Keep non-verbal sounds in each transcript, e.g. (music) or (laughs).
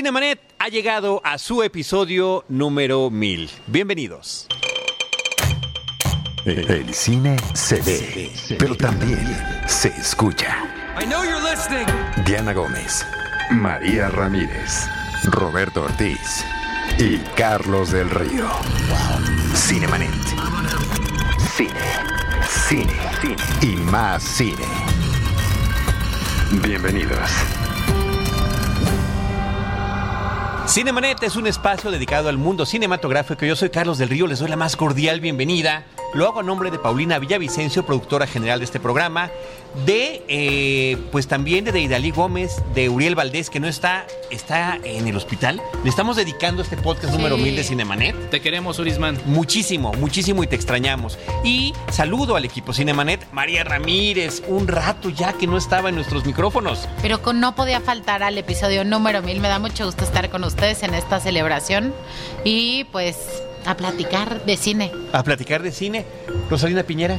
Cinemanet ha llegado a su episodio número 1000. Bienvenidos. El cine se ve, pero también se escucha. Diana Gómez, María Ramírez, Roberto Ortiz y Carlos del Río. Cinemanet. Cine, cine, cine y más cine. Bienvenidos. Cinemanet es un espacio dedicado al mundo cinematográfico. Yo soy Carlos del Río, les doy la más cordial bienvenida. Lo hago a nombre de Paulina Villavicencio, productora general de este programa, de, eh, pues también de Deidali Gómez, de Uriel Valdés, que no está, está en el hospital. Le estamos dedicando este podcast número 1000 de Cinemanet. Te queremos, Urisman. Muchísimo, muchísimo y te extrañamos. Y saludo al equipo Cinemanet, María Ramírez, un rato ya que no estaba en nuestros micrófonos. Pero con, no podía faltar al episodio número 1000. Me da mucho gusto estar con ustedes en esta celebración. Y pues a platicar de cine. A platicar de cine. Rosalina Piñera.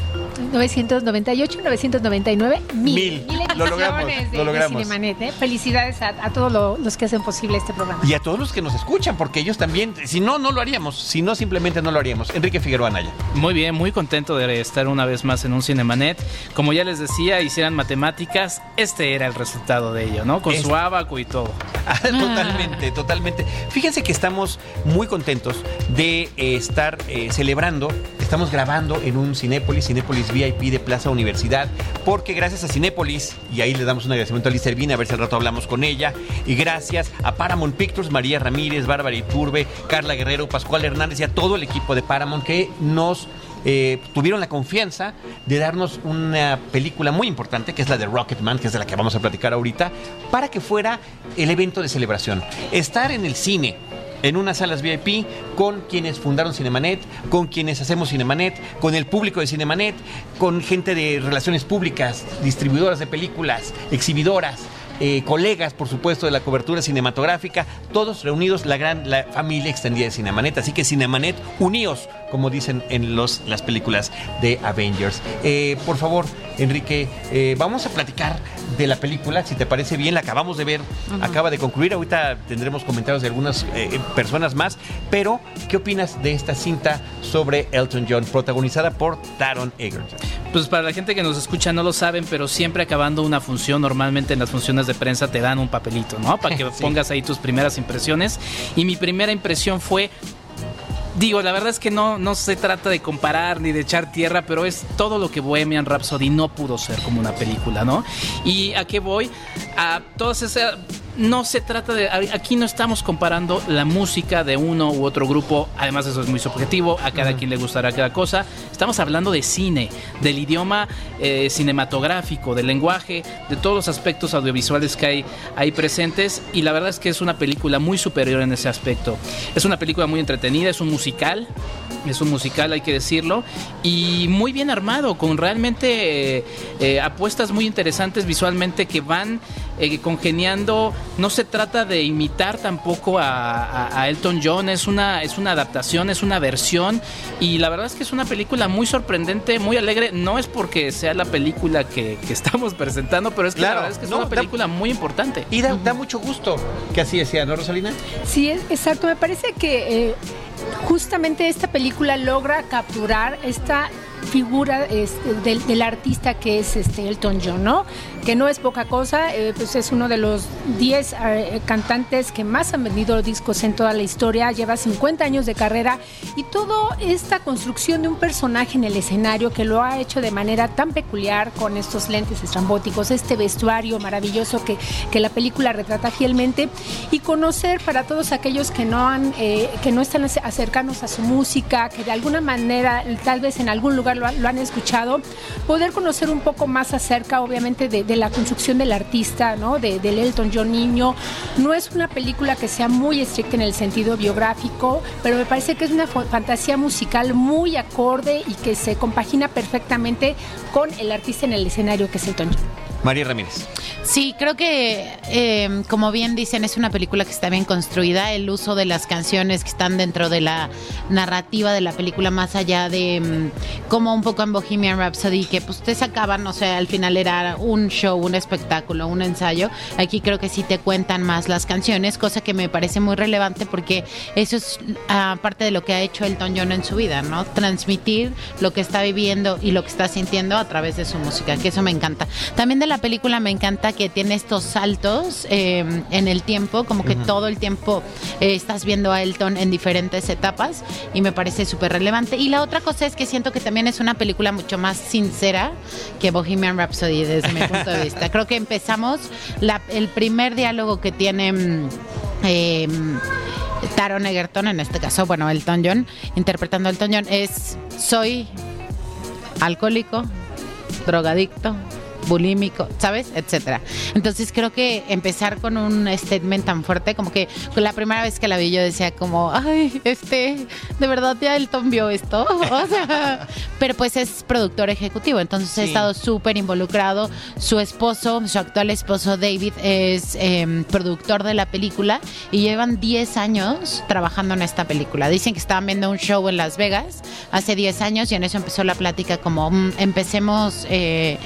998, 999, mil. Mil. Mil Lo logramos, de, lo de logramos. Cinemanet, ¿eh? Felicidades a, a todos lo- los que hacen posible este programa. Y a todos los que nos escuchan, porque ellos también, si no, no lo haríamos. Si no, simplemente no lo haríamos. Enrique Figueroa Anaya. Muy bien, muy contento de estar una vez más en un Cinemanet. Como ya les decía, hicieran matemáticas, este era el resultado de ello, ¿no? Con su abaco y todo. Ah, (laughs) totalmente, totalmente. Fíjense que estamos muy contentos de eh, estar eh, celebrando, estamos grabando en un Cinépolis, Cinépolis VIP de Plaza Universidad, porque gracias a Cinépolis, y ahí le damos un agradecimiento a Liz Servina, a ver si al rato hablamos con ella, y gracias a Paramount Pictures, María Ramírez, Bárbara Iturbe, Carla Guerrero, Pascual Hernández y a todo el equipo de Paramount que nos eh, tuvieron la confianza de darnos una película muy importante, que es la de Rocketman, que es de la que vamos a platicar ahorita, para que fuera el evento de celebración. Estar en el cine. En unas salas VIP con quienes fundaron Cinemanet, con quienes hacemos Cinemanet, con el público de Cinemanet, con gente de relaciones públicas, distribuidoras de películas, exhibidoras, eh, colegas, por supuesto, de la cobertura cinematográfica, todos reunidos, la gran familia extendida de Cinemanet. Así que Cinemanet, uníos, como dicen en los, las películas de Avengers. Eh, por favor, Enrique, eh, vamos a platicar de la película, si te parece bien, la acabamos de ver, acaba de concluir, ahorita tendremos comentarios de algunas eh, personas más, pero ¿qué opinas de esta cinta sobre Elton John, protagonizada por Taron Egerton? Pues para la gente que nos escucha no lo saben, pero siempre acabando una función, normalmente en las funciones de prensa te dan un papelito, ¿no? Para que (laughs) Sí. pongas ahí tus primeras impresiones. Y mi primera impresión fue Digo, la verdad es que no, no se trata de comparar ni de echar tierra, pero es todo lo que Bohemian Rhapsody no pudo ser como una película, ¿no? ¿Y a qué voy? A todas esas... No se trata de... Aquí no estamos comparando la música de uno u otro grupo, además eso es muy subjetivo, a cada quien le gustará cada cosa. Estamos hablando de cine, del idioma eh, cinematográfico, del lenguaje, de todos los aspectos audiovisuales que hay ahí presentes y la verdad es que es una película muy superior en ese aspecto. Es una película muy entretenida, es un musical, es un musical hay que decirlo, y muy bien armado, con realmente eh, eh, apuestas muy interesantes visualmente que van eh, congeniando. No se trata de imitar tampoco a, a- a Elton John, es una, es una adaptación, es una versión, y la verdad es que es una película muy sorprendente, muy alegre. No es porque sea la película que, que (laughs) estamos presentando, pero es que Claro, la verdad es que es no, una da- película muy importante. Y da, da mucho gusto que así decía, ¿no, Rosalina? Sí, es- exacto. Me parece que eh, justamente esta película logra capturar esta figura este, del, del artista que es este Elton John, ¿no? Que no es poca cosa, eh, pues es uno de los 10 eh, cantantes que más han vendido discos en toda la historia, lleva 50 años de carrera y toda esta construcción de un personaje en el escenario que lo ha hecho de manera tan peculiar con estos lentes estrambóticos, este vestuario maravilloso que, que la película retrata fielmente y conocer para todos aquellos que no han eh, que no están ace- acercanos a su música, que de alguna manera tal vez en algún lugar lo, han- escuchado, poder conocer un poco más acerca obviamente de, la construcción del artista, ¿no? De, del Elton John niño. No es una película que sea muy estricta en el sentido biográfico, pero me parece que es una fantasía musical muy acorde y que se compagina perfectamente con el artista en el escenario que es Elton John. María Ramírez. Sí, creo que, eh, como bien dicen, es una película que está bien construida. El uso de las canciones que están dentro de la narrativa de la película, más allá de mm, como un poco en Bohemian Rhapsody, que pues te sacaban, o sea, al final era un show, un espectáculo, un ensayo. Aquí creo que sí te cuentan más las canciones, cosa que me parece muy relevante porque eso es ah, parte de lo que ha hecho Elton John en su vida, ¿no? Transmitir lo que está viviendo y lo que está sintiendo a través de su música, que eso me encanta. También de la película me encanta que tiene estos saltos eh, en el tiempo, como que todo el tiempo eh, estás viendo a Elton en diferentes etapas y me parece súper relevante. Y la otra cosa es que siento que también es una película mucho más sincera que Bohemian Rhapsody desde mi punto de vista. Creo que empezamos, la- el primer diálogo que tiene... mm, eh, Taron Egerton, en este caso, bueno, Elton John, interpretando a Elton John, es soy alcohólico, drogadicto, bulímico, ¿sabes? Etcétera. Entonces creo que empezar con un statement tan fuerte, como que la primera vez que la vi yo decía como, ay, este, de verdad ya Elton vio esto. (laughs) O sea, pero pues es productor ejecutivo, entonces he Sí. estado súper involucrado. Su esposo, su actual esposo David, es eh, productor de la película y llevan 10 años trabajando en esta película. Dicen que estaban viendo un show en Las Vegas hace 10 años y en eso empezó la plática como mm, empecemos eh,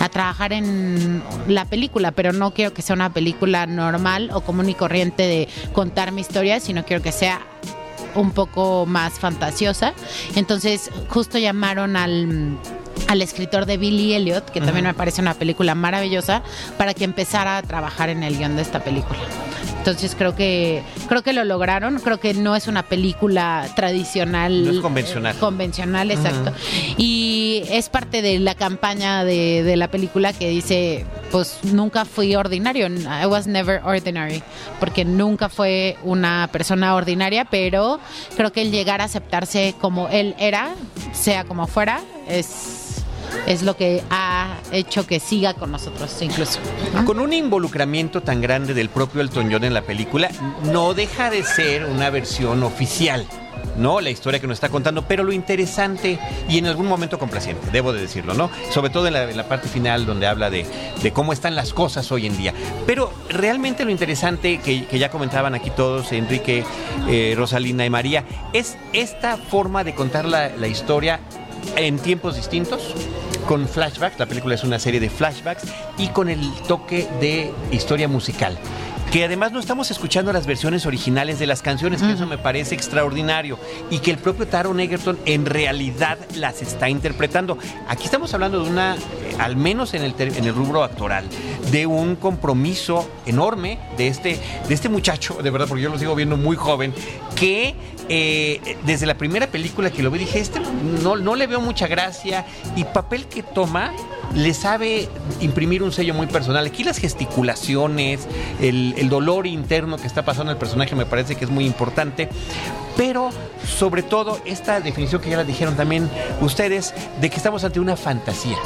a trabajar en la película, pero no quiero que sea una película normal o común y corriente de contar mi historia, sino quiero que sea un poco más fantasiosa. Entonces, justo llamaron al al escritor de Billy Elliot, que también me parece una película maravillosa, para que empezara a trabajar en el guion de esta película. Entonces creo que creo que lo lograron. Creo que no es una película tradicional. No es convencional. eh, convencional, exacto. Y es parte de la campaña de, de la película que dice, pues nunca fui ordinario. I was never ordinary. Porque nunca fue una persona ordinaria, pero creo que el llegar a aceptarse como él era, sea como fuera, es es lo que ha hecho que siga con nosotros incluso. Con un involucramiento tan grande del propio Elton John en la película, no deja de ser una versión oficial. ¿no? La historia que nos está contando, pero lo interesante y en algún momento complaciente, debo de decirlo, ¿no? Sobre todo en la, parte final donde habla de, de cómo están las cosas hoy en día. Pero realmente lo interesante que, que ya comentaban aquí todos, Enrique, eh, Rosalina y María, es esta forma de contar la, la historia en tiempos distintos, con flashbacks, la película es una serie de flashbacks, y con el toque de historia musical. Que además no estamos escuchando las versiones originales de las canciones, que eso me parece extraordinario. Y que el propio Taron Egerton en realidad las está interpretando. Aquí estamos hablando de una, eh, al menos en el, en el rubro actoral, de un compromiso enorme de este, de este muchacho, de verdad, porque yo lo sigo viendo muy joven, que eh, desde la primera película que lo vi dije, este no, no le veo mucha gracia y papel que toma le sabe imprimir un sello muy personal. Aquí las gesticulaciones, el, el dolor interno que está pasando el personaje me parece que es muy importante, pero sobre todo esta definición que ya la dijeron también ustedes, de que estamos ante una fantasía.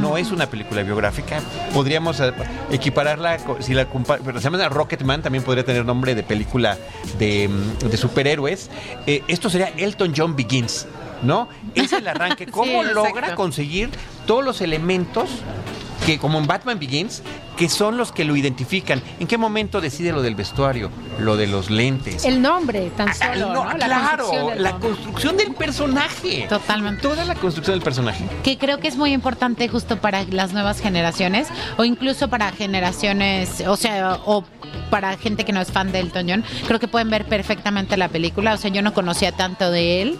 No es una película biográfica. Podríamos eh, equipararla, si la pero se llama Rocketman, también podría tener nombre de película de, mm, de superhéroes. Eh, esto sería Elton John Begins. ¿No? Es el arranque. (laughs) ¿Cómo Sí, logra conseguir todos los elementos que, como en Batman Begins, que son los que lo identifican? ¿En qué momento decide lo del vestuario? Lo de los lentes. El nombre, tan Ah, solo, no, ¿no? La claro, construcción del la construcción del personaje. Totalmente. Toda la construcción del personaje. que creo que es muy importante justo para las nuevas generaciones o incluso para generaciones, o sea, o para gente que no es fan de Elton John, creo que pueden ver perfectamente la película, o sea, yo no conocía tanto de él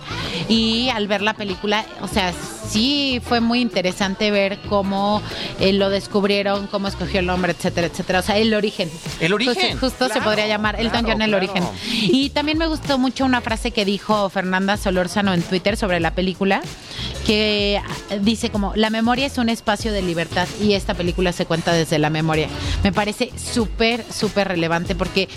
y al ver la película, o sea, sí fue muy interesante ver cómo eh, lo descubrieron, cómo escogió el nombre, etcétera, etcétera, o sea, el origen. El origen, Justo, se podría llamar Elton claro, John el claro. origen. Y también me gustó mucho una frase que dijo Fernanda Solórzano en Twitter sobre la película, que ah, dice como, la memoria es un espacio de libertad y esta película se cuenta desde la memoria. Me parece súper, súper relevante porque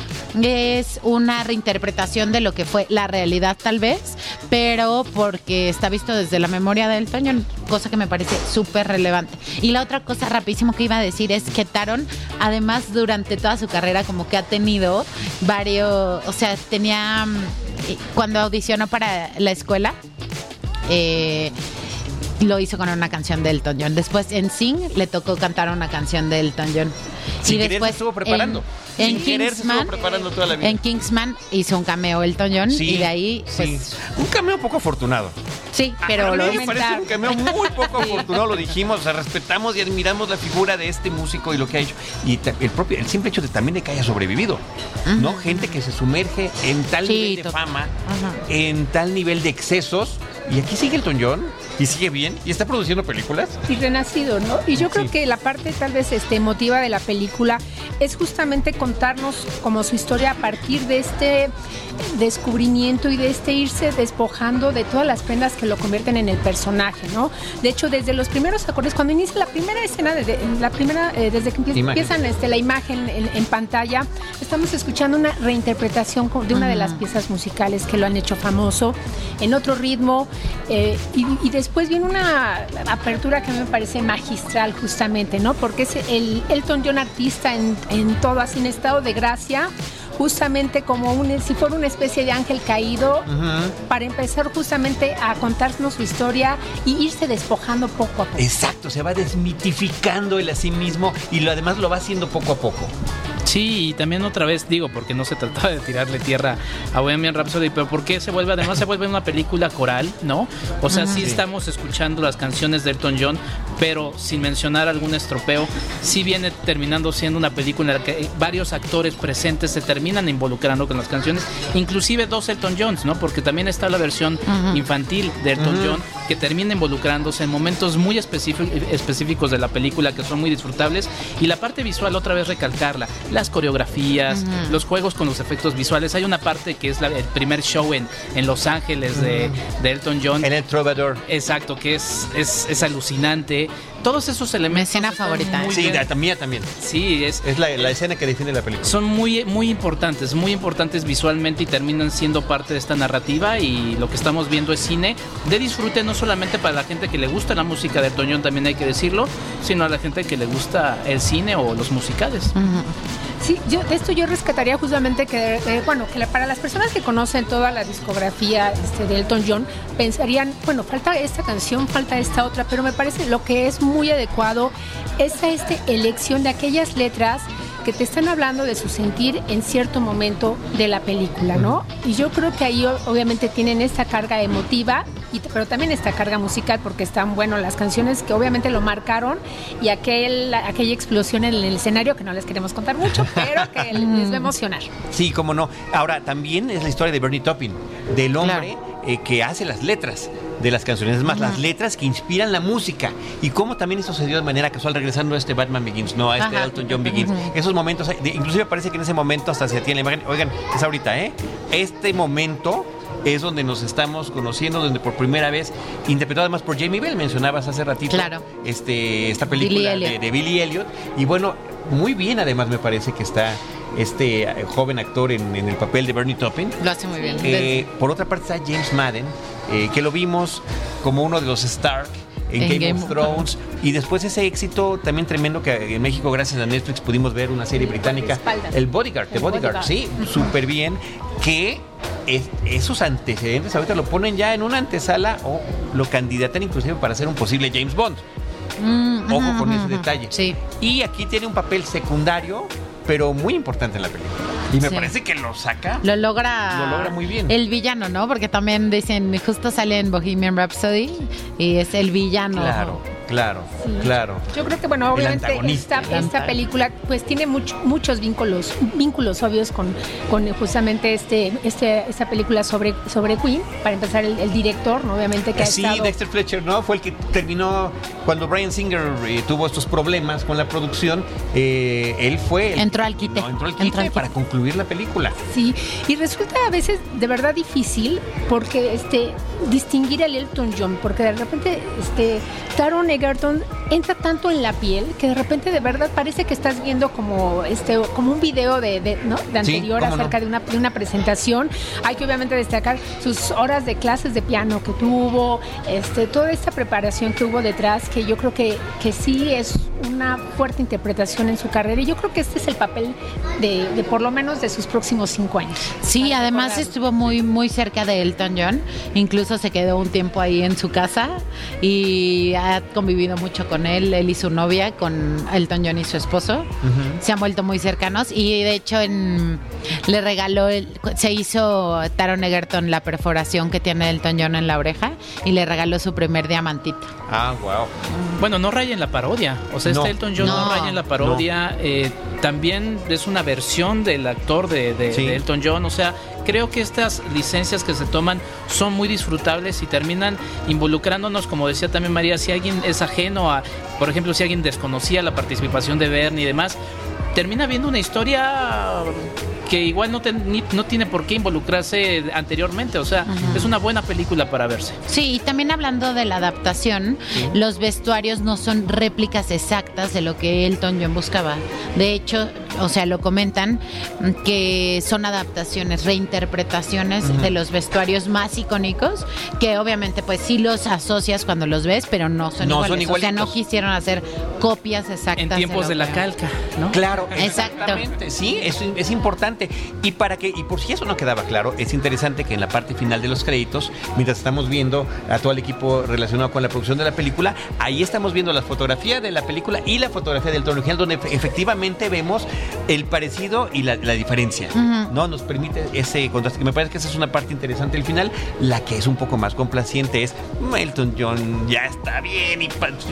es una reinterpretación de lo que fue la realidad tal vez, pero porque está visto desde la memoria del John, cosa que me parece súper relevante. Y la otra cosa rapidísimo que iba a decir es que Taron, además durante toda su carrera como que ha tenido varios, o sea, tenía, mm, cuando audicionó para la escuela, eh, lo hizo con una canción de Elton John. Después en Sing le tocó cantar una canción de Elton John. Sin y querer después se estuvo preparando. En, Sin querer se estuvo Kingsman, preparando toda la vida. en Kingsman hizo un cameo Elton John Sí, y de ahí sí. pues Un cameo poco afortunado. sí, A pero mí lo me parece un cameo muy poco (laughs) afortunado, lo dijimos, o sea, respetamos y admiramos la figura de este músico y lo que ha hecho. Y el propio, el simple hecho de también de que haya sobrevivido, ¿no? Gente que se sumerge en tal Sí, nivel de fama, Ajá. en tal nivel de excesos, y aquí sigue Elton John, y sigue bien, y está produciendo películas. y renacido, ¿no? Y yo creo Sí. que la parte tal vez este, emotiva de la película es justamente contarnos como su historia a partir de este descubrimiento y de este irse despojando de todas las prendas que lo convierten en el personaje, ¿no? De hecho, desde los primeros acordes, cuando inicia la primera escena, desde, la primera, eh, desde que empieza- Imagen. empiezan este, la imagen en, en pantalla, estamos escuchando una reinterpretación de una de las piezas musicales que lo han hecho famoso, en otro ritmo, eh, y, y después viene una apertura que a mí me parece magistral justamente, ¿no? Porque es el Elton John artista en, todo, así en estado de gracia, justamente como un, si fuera una especie de ángel caído, para empezar justamente a contarnos su historia y irse despojando poco a poco. Exacto, se va desmitificando él a sí mismo y lo, además lo va haciendo poco a poco. Sí, y también otra vez digo, porque no se trataba de tirarle tierra a Bohemian Rhapsody, pero ¿por qué se vuelve, además se vuelve una película coral, ¿no? O sea, sí, estamos escuchando las canciones de Elton John, pero sin mencionar algún estropeo, sí viene terminando siendo una película en la que varios actores presentes se terminan involucrando con las canciones, inclusive dos Elton Johns, ¿no? Porque también está la versión infantil de Elton John que termina involucrándose en momentos muy específic- específicos de la película que son muy disfrutables y la parte visual otra vez recalcarla, las coreografías, los juegos con los efectos visuales. Hay una parte que es la- el primer show en, en Los Ángeles de, de Elton John. En el Trovador. Exacto, que es, es, es alucinante. Todos esos Mi elementos. escena están favorita. Sí, la mía también. Sí, es, Es la, la escena que define la película. son muy, muy importantes, muy importantes visualmente y terminan siendo parte de esta narrativa y lo que estamos viendo es cine de disfrute no solamente para la gente que le gusta la música de Toñón, también hay que decirlo, sino a la gente que le gusta el cine o los musicales. Sí, yo esto yo rescataría justamente que, eh, bueno, que la- para las personas que conocen toda la discografía este, de Elton John, pensarían, bueno, falta esta canción, falta esta otra, pero me parece lo que es muy adecuado es a esta elección de aquellas letras que te están hablando de su sentir en cierto momento de la película, ¿no? Y yo creo que ahí obviamente tienen esta carga emotiva, y, pero también esta carga musical porque están, bueno, las canciones que obviamente lo marcaron y aquel, aquella explosión en el escenario que no les queremos contar mucho, (laughs) pero que les va a emocionar. Sí, cómo no. Ahora, también es la historia de Bernie Taupin, del hombre eh, que hace las letras de las canciones. Es más, las letras que inspiran la música. Y cómo también eso se dio de manera casual, regresando a este Batman Begins, no a este Ajá. Elton John Begins. Esos momentos, de- inclusive parece que en ese momento hasta se tiene la imagen. Oigan, es ahorita, ¿eh? Este momento es donde nos estamos conociendo, donde por primera vez, interpretado además por Jamie Bell, mencionabas hace ratito Claro. este, esta película Billy de, de Billy Elliot. Y bueno, muy bien además me parece que está este eh, joven actor en, en el papel de Bernie Taupin. Lo hace muy bien. Eh, por otra parte está James Madden, eh, que lo vimos como uno de los Stark en, En Game, Game of of- Thrones. Y después ese éxito también tremendo que en México, gracias a Netflix, pudimos ver una serie británica. El Bodyguard, The El Bodyguard, sí, súper bien. Que es- esos antecedentes ahorita lo ponen ya en una antesala o lo candidatan inclusive para ser un posible James Bond. Mm, Ojo ujú, con ese ujú. detalle. Sí. Y aquí tiene un papel secundario, pero muy importante en la película. Y me Sí. parece que lo saca. Lo logra. Lo logra muy bien. El villano, ¿no? Porque también dicen, justo sale en Bohemian Rhapsody y es el villano. Claro, claro, claro. Yo creo que, bueno, obviamente esta, esta película pues tiene mucho- muchos vínculos, vínculos obvios con, con justamente este, este, esta película sobre, sobre Queen. Para empezar, el, el director, ¿no? obviamente, que ha Sí, estado... Dexter Fletcher, ¿no? Fue el que terminó cuando Brian Singer eh, tuvo estos problemas con la producción. eh, él fue. el Entró que- al quite. no, entró al Entró quite al quite. para concluir la película. Sí, y resulta a veces de verdad difícil porque este distinguir al Elton John, porque de repente este Taron Egerton entra tanto en la piel que de repente de verdad parece que estás viendo como este como un video de, de, ¿no? de Sí, anterior no. acerca de, una, de una presentación. Hay que obviamente destacar sus horas de clases de piano que tuvo, este toda esta preparación que hubo detrás, que yo creo que, que sí es una fuerte interpretación en su carrera y yo creo que este es el papel de, de por lo menos de sus próximos cinco años. Sí, además estuvo muy, muy cerca de Elton John, incluso se quedó un tiempo ahí en su casa y ha convivido mucho con él, él y su novia, con Elton John y su esposo. Se han vuelto muy cercanos y de hecho en, le regaló, el- se hizo Taron Egerton la perforación que tiene Elton John en la oreja y le regaló su primer diamantito. Ah, wow. Bueno, no raya en la parodia. O sea, No. este Elton John no, en la parodia. Eh, también es una versión del actor de, de- Sí. de Elton John. O sea, creo que estas licencias que se toman son muy disfrutables y terminan involucrándonos, como decía también María, si alguien es ajeno a, por ejemplo, si alguien desconocía la participación de Bernie y demás, termina viendo una historia que igual no, ni- no tiene por qué involucrarse anteriormente. O sea, es una buena película para verse. Sí, y también hablando de la adaptación, los vestuarios no son réplicas exactas de lo que Elton John buscaba. De hecho, o sea, lo comentan que son adaptaciones, reinterpretaciones de los vestuarios más icónicos, que obviamente pues sí los asocias cuando los ves, pero no son No, iguales. son o sea, no quisieron hacer copias exactas. En tiempos de la calca, ¿no? Claro, Exacto. exactamente. Sí, es, es importante. Y para que, y por si eso no quedaba claro, es interesante que en la parte final de los créditos, mientras estamos viendo a todo el equipo relacionado con la producción de la película, ahí estamos viendo la fotografía de la película y la fotografía del tono original, donde efe- efectivamente vemos el parecido y la, la diferencia. ¿No? Nos permite ese contraste. Que me parece que esa es una parte interesante del final. La que es un poco más complaciente es "Mm, Elton John ya está bien. Y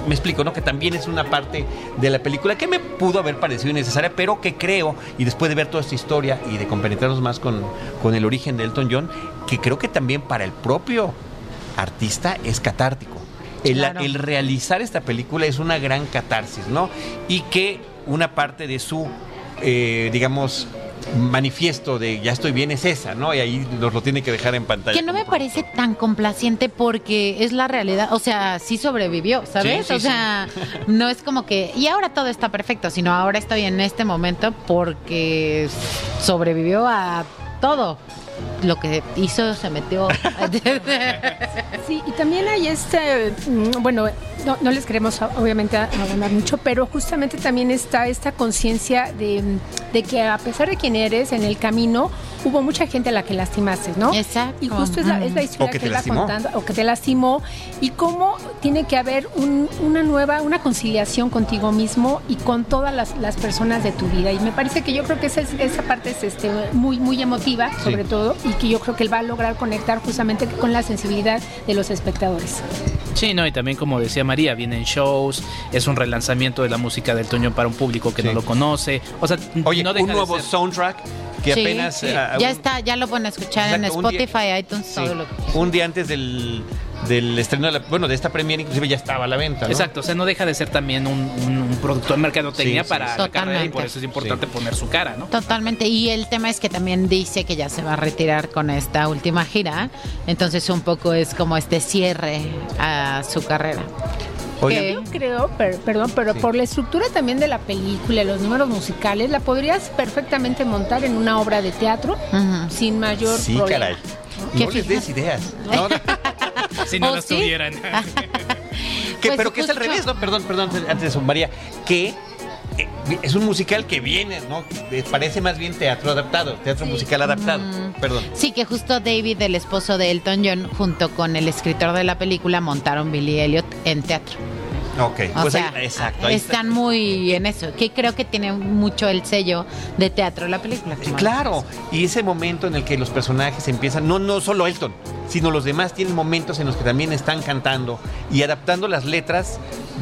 me explico, ¿no? Que también es una parte de la película que me pudo haber parecido innecesaria, pero que creo, y después de ver toda esta historia y de compenetrarnos más con, con el origen de Elton John, que creo que también para el propio artista es catártico. El, Claro. el realizar esta película es una gran catarsis, ¿no? Y que una parte de su, eh, digamos, manifiesto de ya estoy bien es esa, ¿no? Y ahí nos lo tiene que dejar en pantalla. Que no me parece tan complaciente porque es la realidad. O sea, sí sobrevivió, ¿sabes? Sí, sí, o sea, no es como que. Y ahora todo está perfecto, sino ahora estoy en este momento porque sobrevivió a todo. Lo que hizo se metió. (laughs) Sí, y también hay este, mm, bueno, no, no les queremos a- obviamente a- abonar mucho, pero justamente también está esta conciencia de, de que a pesar de quién eres en el camino, hubo mucha gente a la que lastimaste, ¿no? Exacto. Y justo es la, es la Mm. historia O que te él va lastimó. contando, o que te lastimó, y cómo tiene que haber un- una nueva, una conciliación contigo mismo y con todas las, las personas de tu vida. Y me parece que yo creo que esa, es- esa parte es este, muy, muy emotiva, sobre todo, y que yo creo que él va a lograr conectar justamente con la sensibilidad de los espectadores. Sí, no, y también como decía María, vienen shows, es un relanzamiento de la música del Toño para un público que Sí. no lo conoce. O sea, Oye, no deja un de nuevo ser- soundtrack que Sí, apenas... sí. eh, ya un- está, ya lo pueden escuchar Exacto, en día- Spotify, iTunes, Sí, todo lo que un día antes del, del estreno de la, bueno, de esta premiere inclusive ya estaba a la venta, ¿no? Exacto, o sea, no deja de ser también un, un, un productor de mercadotecnia Sí, sí, para sí. la carrera y Totalmente. por eso es importante poner su cara, ¿no? Totalmente. Y el tema es que también dice que ya se va a retirar con esta última gira. Entonces un poco es como este cierre a su carrera. ¿Qué? Yo creo, per- perdón, pero Sí. por la estructura también de la película, los números musicales, la podrías perfectamente montar en una obra de teatro sin mayor sí, problema. caray. ¿Qué No les des ideas. (laughs) No, no. (laughs) Si no ¿Oh, las sí? tuvieran. (laughs) Que- Pues pero que es al revés, ¿no? Perdón, perdón, antes de eso, María, que eh, es un musical que viene, ¿no? Que Parece más bien teatro adaptado, teatro musical adaptado. Perdón. Sí, que justo David, el esposo de Elton John, junto con el escritor de la película, montaron Billy Elliot en teatro. Ok, O pues sea, ahí, exacto. ahí está. están muy en eso, que creo que tiene mucho el sello de teatro la película. Eh, Claro, y ese momento en el que los personajes empiezan, no, no solo Elton, sino los demás tienen momentos en los que también están cantando y adaptando las letras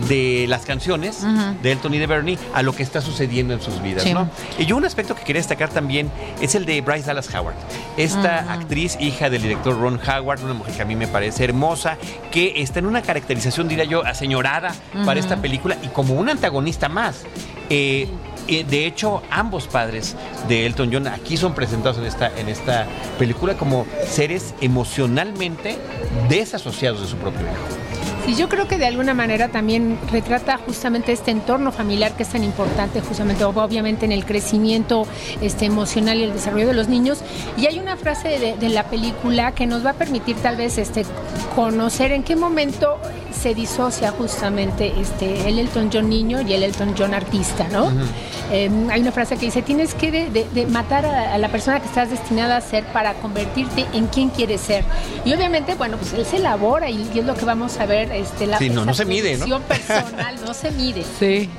de las canciones de Elton y de Bernie a lo que está sucediendo en sus vidas, Sí. ¿no? Y yo un aspecto que quería destacar también es el de Bryce Dallas Howard. Esta actriz, hija del director Ron Howard, una mujer que a mí me parece hermosa, que está en una caracterización, diría yo, aseñorada para esta película y como un antagonista más. Eh, eh, de hecho, ambos padres de Elton John aquí son presentados en esta, en esta película como seres emocionalmente desasociados de su propio hijo. Sí, yo creo que de alguna manera también retrata justamente este entorno familiar que es tan importante, justamente obviamente en el crecimiento este, emocional y el desarrollo de los niños. Y hay una frase de, de la película que nos va a permitir tal vez este, conocer en qué momento se disocia justamente este, el Elton John niño y el Elton John artista, ¿no? Em, hay una frase que dice, tienes que de, matar a, la persona que estás destinada a ser para convertirte en quien quieres ser. Y obviamente, bueno, pues él se elabora y, es lo que vamos a ver, este, la sí, no, no se mide, ¿no? personal no se mide. (laughs) Sí.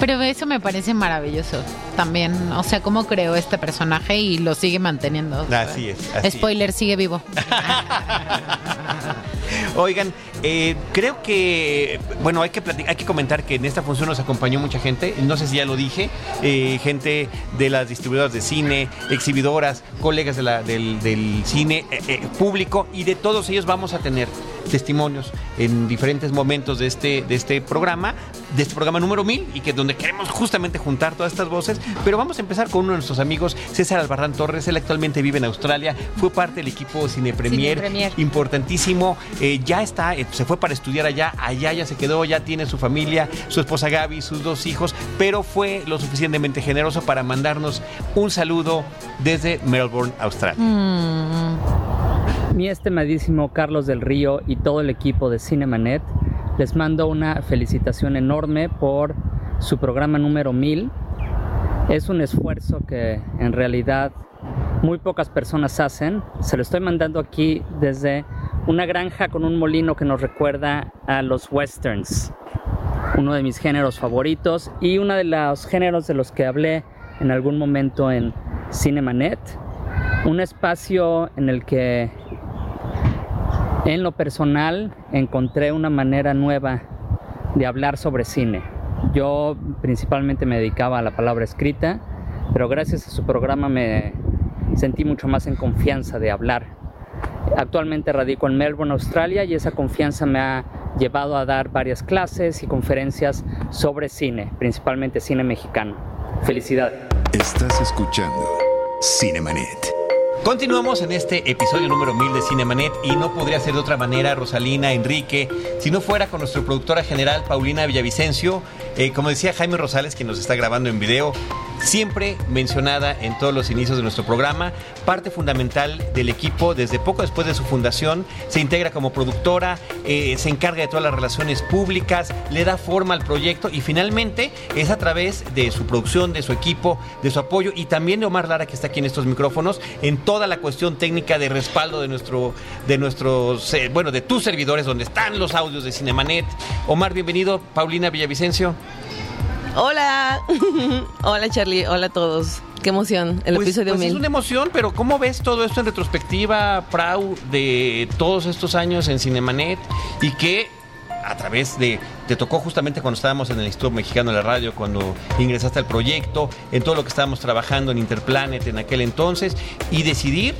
Pero eso me parece maravilloso también. O sea, cómo creó este personaje y lo sigue manteniendo. Así es. Spoiler, sigue vivo. (laughs) Oigan, eh, creo que, bueno, hay que, hay que comentar que en esta función nos acompañó mucha gente, no sé si ya lo dije, eh, gente de las distribuidoras de cine, exhibidoras, colegas de la, del, cine eh, público y de todos ellos vamos a tener testimonios en diferentes momentos de este, de este programa, de este programa número 1000 y que donde queremos justamente juntar todas estas voces, pero vamos a empezar con uno de nuestros amigos, César Albarrán Torres, él actualmente vive en Australia, fue parte del equipo Cine Premier, importantísimo, ya está se fue para estudiar allá, allá ya se quedó, ya tiene su familia, su esposa Gaby, sus dos hijos, pero fue lo suficientemente generoso para mandarnos un saludo desde Melbourne, Australia. Mm. Mi estimadísimo Carlos del Río y todo el equipo de Cinemanet, les mando una felicitación enorme por su programa número 1000. Es un esfuerzo que en realidad muy pocas personas hacen. Se lo estoy mandando aquí desde una granja con un molino que nos recuerda a los westerns, uno de mis géneros favoritos y uno de los géneros de los que hablé en algún momento en Cinemanet, un espacio en el que en lo personal encontré una manera nueva de hablar sobre cine. Yo principalmente me dedicaba a la palabra escrita, pero gracias a su programa me sentí mucho más en confianza de hablar Actualmente radico en Melbourne, Australia y esa confianza me ha llevado a dar varias clases y conferencias sobre cine, principalmente cine mexicano. Felicidades. Estás escuchando Cinemanet. Continuamos en este episodio número 1000 de Cinemanet y no podría ser de otra manera, Rosalina, Enrique, si no fuera con nuestra productora general, Paulina Villavicencio. Eh, como decía Jaime Rosales, quien nos está grabando en video, siempre mencionada en todos los inicios de nuestro programa, parte fundamental del equipo desde poco después de su fundación, se integra como productora, eh, se encarga de todas las relaciones públicas, le da forma al proyecto y finalmente es a través de su producción, de su equipo, de su apoyo y también de Omar Lara que está aquí en estos micrófonos en toda la cuestión técnica de respaldo de nuestro de nuestros eh, bueno, de tus servidores donde están los audios de Cinemanet. Omar, bienvenido, Paulina Villavicencio. Hola, (laughs) hola Charlie, hola a todos. Qué emoción, el pues, episodio pues Es una emoción, pero ¿cómo ves todo esto en retrospectiva, Prau, de todos estos años en Cinemanet y que a través de, te tocó justamente cuando estábamos en el Instituto Mexicano de la Radio, cuando ingresaste al proyecto, en todo lo que estábamos trabajando en Interplanet en aquel entonces, y decidir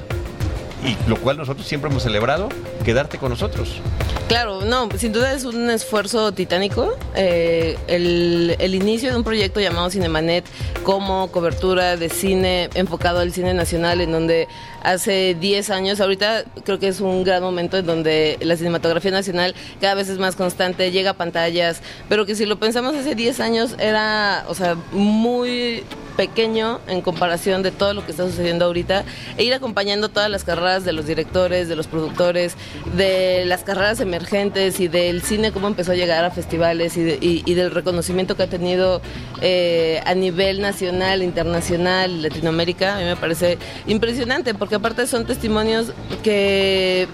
y lo cual nosotros siempre hemos celebrado, quedarte con nosotros. Claro, no, sin duda es un esfuerzo titánico. Eh, el, el, inicio de un proyecto llamado Cinemanet como cobertura de cine enfocado al cine nacional, en donde hace 10 años, ahorita creo que es un gran momento en donde la cinematografía nacional cada vez es más constante, llega a pantallas, pero que si lo pensamos hace 10 años era, o sea, muy pequeño en comparación de todo lo que está sucediendo ahorita. E ir acompañando todas las carreras de los directores, de los productores, de las carreras emergentes y del cine, cómo empezó a llegar a festivales y, del reconocimiento que ha tenido eh, a nivel nacional, internacional, Latinoamérica, a mí me parece impresionante porque aparte son testimonios que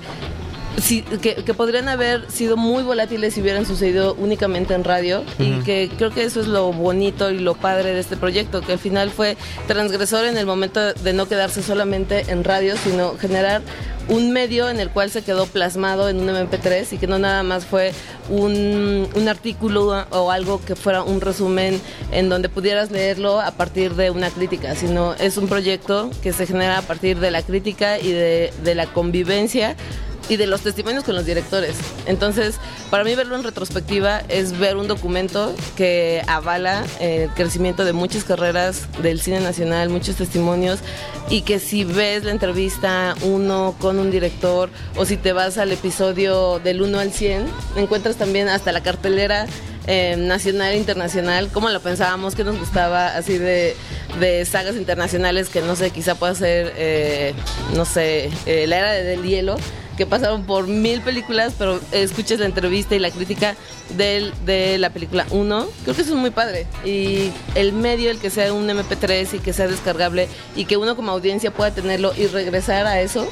que, podrían haber sido muy volátiles si hubieran sucedido únicamente en radio y que creo que eso es lo bonito y lo padre de este proyecto, que al final fue transgresor en el momento de no quedarse solamente en radio, sino generar un medio en el cual se quedó plasmado en un MP3 y que no nada más fue un, un, artículo o algo que fuera un resumen en donde pudieras leerlo a partir de una crítica, sino es un proyecto que se genera a partir de la crítica y de, de la convivencia y de los testimonios con los directores. Entonces, para mí verlo en retrospectiva es ver un documento que avala el crecimiento de muchas carreras del cine nacional, muchos testimonios, y que si ves la entrevista uno con un director o si te vas al episodio del 1 al 100, encuentras también hasta la cartelera eh, nacional e internacional, como lo pensábamos, que nos gustaba así de, sagas internacionales que no sé, quizá pueda ser, eh, no sé, eh, la era del hielo que pasaron por mil películas, pero escuches la entrevista y la crítica del, de la película 1. Creo que eso es muy padre. Y el medio, el que sea un MP3 y que sea descargable y que uno como audiencia pueda tenerlo y regresar a eso,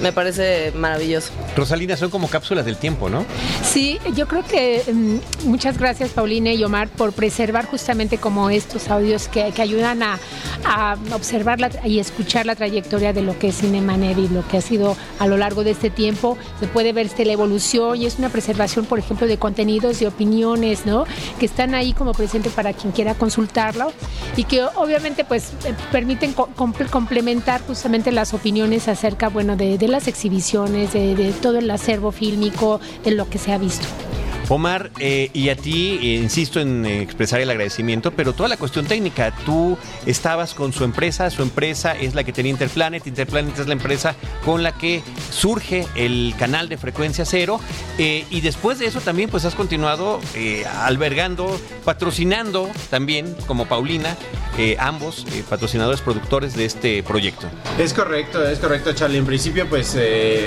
me parece maravilloso. Rosalina, son como cápsulas del tiempo, ¿no? Sí, yo creo que mm, muchas gracias Paulina y Omar por preservar justamente como estos audios que, que ayudan a, a observar la- y escuchar la trayectoria de lo que es Cinemanet y lo que ha sido a lo largo de este tiempo. Se puede ver este, la evolución y es una preservación, por ejemplo, de contenidos, de opiniones, ¿no? Que están ahí como presente para quien quiera consultarlo y que obviamente pues eh, permiten co- comple- complementar justamente las opiniones acerca, bueno, de, de las exhibiciones, de, de todo el acervo fílmico, de lo que se ha visto. Omar, eh, y a ti, eh, insisto en expresar el agradecimiento, pero toda la cuestión técnica, tú estabas con su empresa, su empresa es la que tenía Interplanet, Interplanet es la empresa con la que surge el canal de frecuencia cero, eh, y después de eso también pues has continuado albergando, patrocinando también, como Paulina, ambos patrocinadores productores de este proyecto. Es correcto, es correcto, Charlie. En principio, pues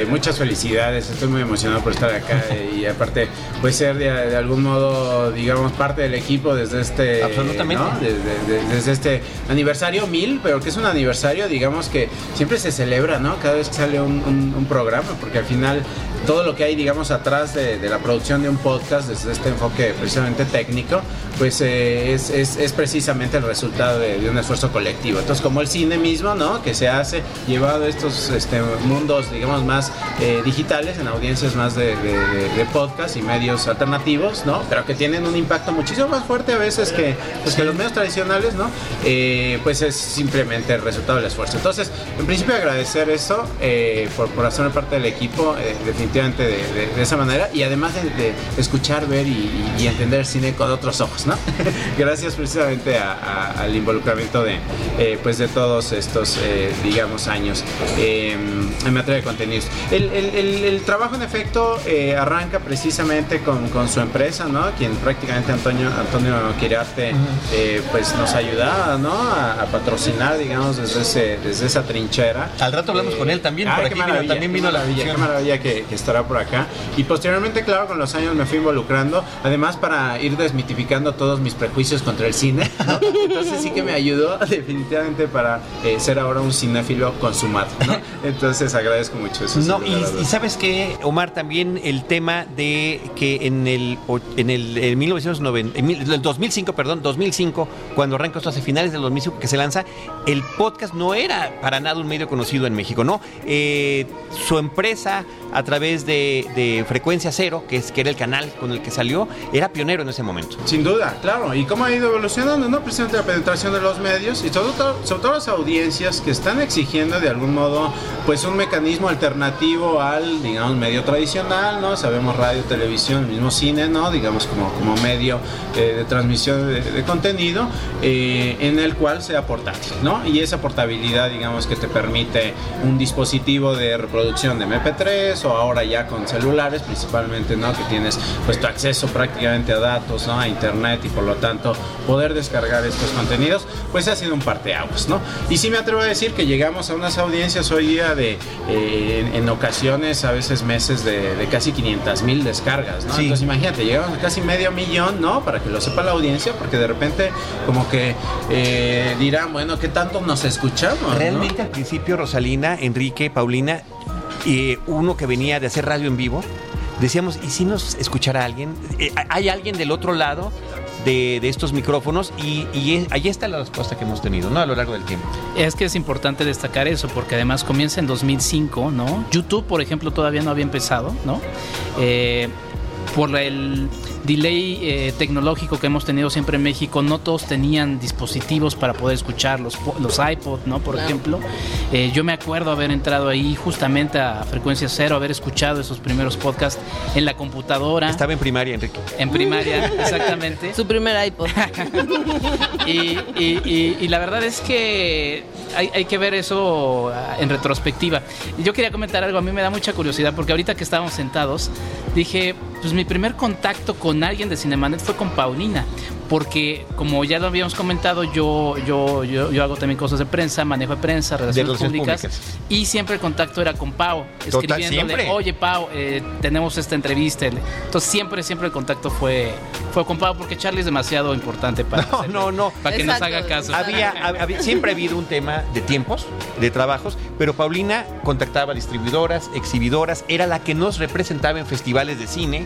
muchas felicidades. Estoy muy emocionado por estar acá y aparte, pues ser de, de algún modo, digamos, parte del equipo desde este, Absolutamente. ¿no? desde, de- desde este aniversario mil, pero que es un aniversario, digamos que siempre se celebra, ¿no? Cada vez que sale un, un- un programa, porque al final todo lo que hay, digamos, atrás de, de la producción de un podcast, desde este enfoque precisamente técnico, pues eh, es, es- es precisamente el resultado de, de un esfuerzo colectivo. Entonces, como el cine mismo, ¿no? Que se hace llevado a estos este, mundos, digamos, más eh, digitales, en audiencias más de- de podcast y medios alternativos, ¿no? Pero que tienen un impacto muchísimo más fuerte a veces que, pues, que los medios tradicionales, ¿no? Eh, pues es simplemente el resultado del esfuerzo. Entonces, en principio agradecer eso eh, por, por hacer parte del equipo, eh, definitivamente de, de- de esa manera, y además de, de escuchar, ver y, y entender el cine con otros ojos, ¿no? (laughs) Gracias precisamente a- a- al involucramiento de, eh, pues de todos estos, eh, digamos, años eh, en materia de contenidos. El, el- el- el trabajo, en efecto, arranca precisamente con, con su empresa, ¿no? Quien prácticamente Antonio, Antonio Quirarte, eh, pues nos ayuda, ¿no? A, a patrocinar, digamos, desde, ese, desde esa trinchera. Al rato hablamos con él también, por ay, aquí qué vino- maravilla, también qué vino la maravilla, función. qué maravilla que, que estará por acá. Y posteriormente, claro, con los años me fui involucrando, además para ir desmitificando todos mis prejuicios contra el cine. (laughs) ¿no? Entonces sí que me ayudó definitivamente para eh, ser ahora un cinéfilo consumado. ¿no? Entonces agradezco mucho eso. No, y, y sabes que, Omar, también el tema de que en el, en el, en 1990, en el 2005, perdón, 2005, cuando arranca esto hace finales del 2005 que se lanza, el podcast no era para nada un medio conocido en México, ¿no? Eh, su empresa, a través de, de Frecuencia Cero, que, es, que era el canal con el que salió, era pionero en ese momento. Sin duda, claro. ¿Y cómo ha ido evolucionando? ¿no? Precisamente la penetración de los medios y sobre todo, sobre todo las audiencias que están exigiendo de algún modo pues un mecanismo alternativo al, digamos, medio tradicional, ¿no? Sabemos radio, televisión, el mismo cine, ¿no? Digamos como, como medio eh, de transmisión de, contenido eh, en el cual sea portátil, ¿no? Y esa portabilidad, digamos, que te permite un dispositivo de reproducción de MP3 o ahora ya con celulares principalmente, ¿no? Que tienes pues tu acceso prácticamente a datos, ¿no? A internet y por lo tanto poder descargar estos contenidos, pues ha sido un parteaguas, ¿no? Y sí me atrevo a decir que llegamos a unas audiencias hoy día de, eh, en, ocasiones, a veces meses de, casi 500 mil descargas, ¿no? Entonces imagínate, llegamos a casi medio millón, ¿no? Para que lo sepa la audiencia, porque de repente como que eh, dirán, bueno, ¿qué tanto nos escuchamos? no? Realmente al principio, Rosalina, Enrique, Paulina, eh, uno que venía de hacer radio en vivo, decíamos, ¿y si nos escuchara alguien? Eh, ¿Hay alguien del otro lado de, de estos micrófonos? Y, y es- ahí está la respuesta que hemos tenido, ¿no? A lo largo del tiempo. Es que es importante destacar eso, porque además comienza en 2005, ¿no? YouTube, por ejemplo, todavía no había empezado, ¿no? Eh, por el delay eh, tecnológico que hemos tenido siempre en México, no todos tenían dispositivos para poder escuchar los, los iPod, ¿no? Por Claro. ejemplo. Eh, yo me acuerdo haber entrado ahí justamente a frecuencia cero, haber escuchado esos primeros podcasts en la computadora, Estaba en primaria, Enrique. en primaria, (laughs) exactamente. Su primer iPod. (laughs) Y, y- y- y la verdad es que hay, hay que ver eso ah, en retrospectiva. Y Yo quería comentar algo, a mí me da mucha curiosidad porque ahorita que estábamos sentados, dije, pues mi primer contacto con alguien de Cinemanet fue con Paulina, porque como ya lo habíamos comentado, yo, yo, yo, yo hago también cosas de prensa, manejo de prensa, relaciones, relaciones públicas, públicas. y siempre el contacto era con Pau, Total, escribiéndole, siempre. oye Pau, eh, tenemos esta entrevista. Entonces siempre, siempre el contacto fue, fue con Pau, porque Charlie es demasiado importante para, No, hacerle- no, no. para que nos haga caso. Había, hab- había- siempre ha habido un tema de tiempos, de trabajos, pero Paulina contactaba distribuidoras, exhibidoras, era la que nos representaba en festivales de cine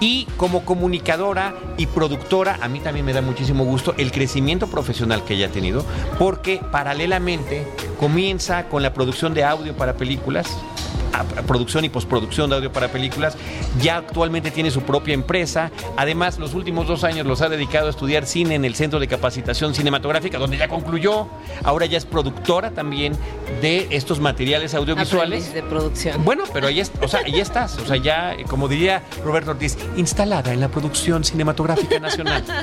y como comunicadora y productora, a mí también me da muchísimo gusto el crecimiento profesional que ella ha tenido, porque paralelamente comienza con la producción de audio para películas, a- producción y postproducción de audio para películas. Ya actualmente tiene su propia empresa. Además, los últimos dos años los ha dedicado a estudiar cine en el Centro de Capacitación Cinematográfica, donde ya concluyó. Ahora ya es productora también de estos materiales audiovisuales. Aprendiz de producción. Bueno, pero ahí, es- o sea, ahí estás. O sea, ya, como diría Roberto Ortiz, instalada en la producción cinematográfica nacional. (laughs)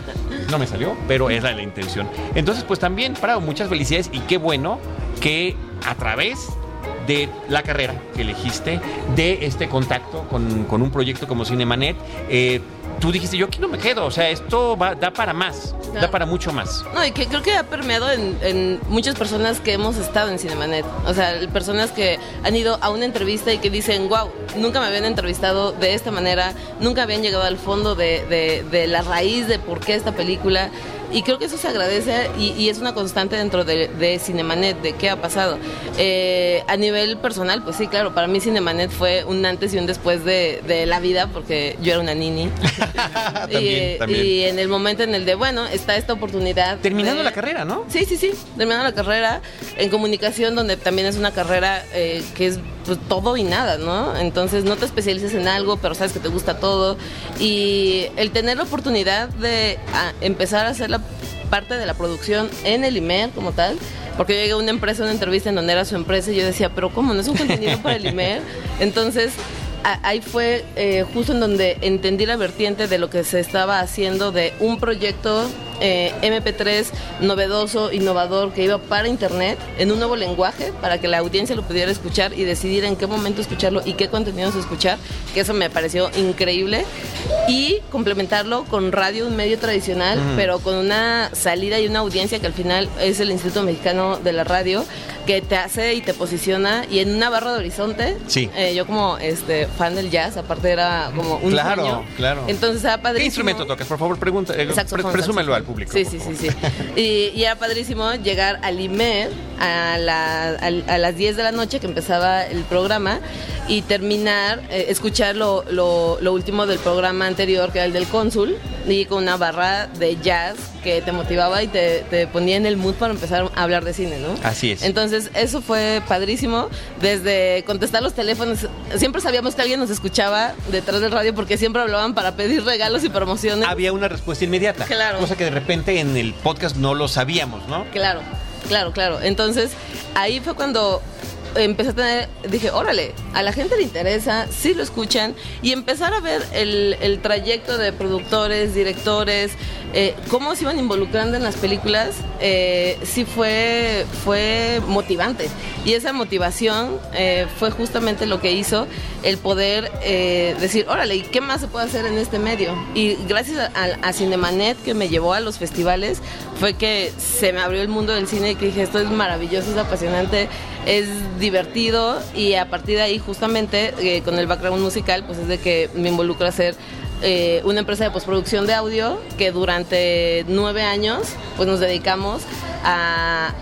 No me salió, pero es la intención. Entonces, pues también, Prado, muchas felicidades y qué bueno que a través de la carrera que elegiste, de este contacto con, con un proyecto como Cinemanet, eh, tú dijiste, yo aquí no me quedo, o sea, esto va, da para más, da para mucho más. No, y que creo que ha permeado en, en muchas personas que hemos estado en Cinemanet. O sea, personas que han ido a una entrevista y que dicen, wow, nunca me habían entrevistado de esta manera, nunca habían llegado al fondo de, de- de la raíz de por qué esta película. Y creo que eso se agradece y, y es una constante dentro de, de Cinemanet, de qué ha pasado. Eh, a nivel personal, pues sí, claro, para mí Cinemanet fue un antes y un después de, de la vida, porque yo era una nini. (laughs) También, y, también. y en el momento en el de, bueno, está esta oportunidad. Terminando de- la carrera, ¿no? Sí, sí, sí, terminando la carrera en comunicación, donde también es una carrera eh, que es pues, todo y nada, ¿no? Entonces no te especialices en algo, pero sabes que te gusta todo. Y el tener la oportunidad de ah, empezar a hacer la parte de la producción en el IMER como tal, porque yo llegué a una empresa, una entrevista en donde era su empresa y yo decía, pero ¿cómo? ¿No es un contenido para el IMER? (laughs) Entonces ahí fue eh, justo en donde entendí la vertiente de lo que se estaba haciendo de un proyecto eh, MP3 novedoso, innovador, que iba para Internet en un nuevo lenguaje para que la audiencia lo pudiera escuchar y decidir en qué momento escucharlo y qué contenidos escuchar, que eso me pareció increíble. Y complementarlo con radio, un medio tradicional, pero con una salida y una audiencia que al final es el Instituto Mexicano de la Radio, que te hace y te posiciona y en una barra de horizonte. Sí. eh, yo como este fan del jazz, aparte era como un Claro, sueño. claro. Entonces era padrísimo. ¿Qué instrumento tocas? Por favor, pregunta, eh, presúmelo al público. Sí, sí, sí, sí. Y, y era padrísimo llegar al IMER a, la- a las 10 de la noche que empezaba el programa y terminar, eh, escuchar lo, lo- lo último del programa anterior, que era el del cónsul, y con una barra de jazz que te motivaba y te, te ponía en el mood para empezar a hablar de cine, ¿no? Así es. Entonces, eso fue padrísimo. Desde contestar los teléfonos, siempre sabíamos que alguien nos escuchaba detrás del radio porque siempre hablaban para pedir regalos y promociones. Había una respuesta inmediata. Claro. Cosa que de repente en el podcast no lo sabíamos, ¿no? Claro, claro, claro. Entonces, ahí fue cuando empecé a tener, dije, órale, a la gente le interesa, sí lo escuchan, y empezar a ver el, el trayecto de productores, directores, eh, cómo se iban involucrando en las películas, eh, sí fue, fue motivante. Y esa motivación eh, fue justamente lo que hizo el poder eh, decir, órale, ¿y qué más se puede hacer en este medio? Y gracias a, a Cinemanet que me llevó a los festivales, fue que se me abrió el mundo del cine y que dije, esto es maravilloso, es apasionante, es divertido y a partir de ahí justamente eh, con el background musical, pues es de que me involucro a hacer eh, una empresa de postproducción de audio que durante nueve años pues nos dedicamos a,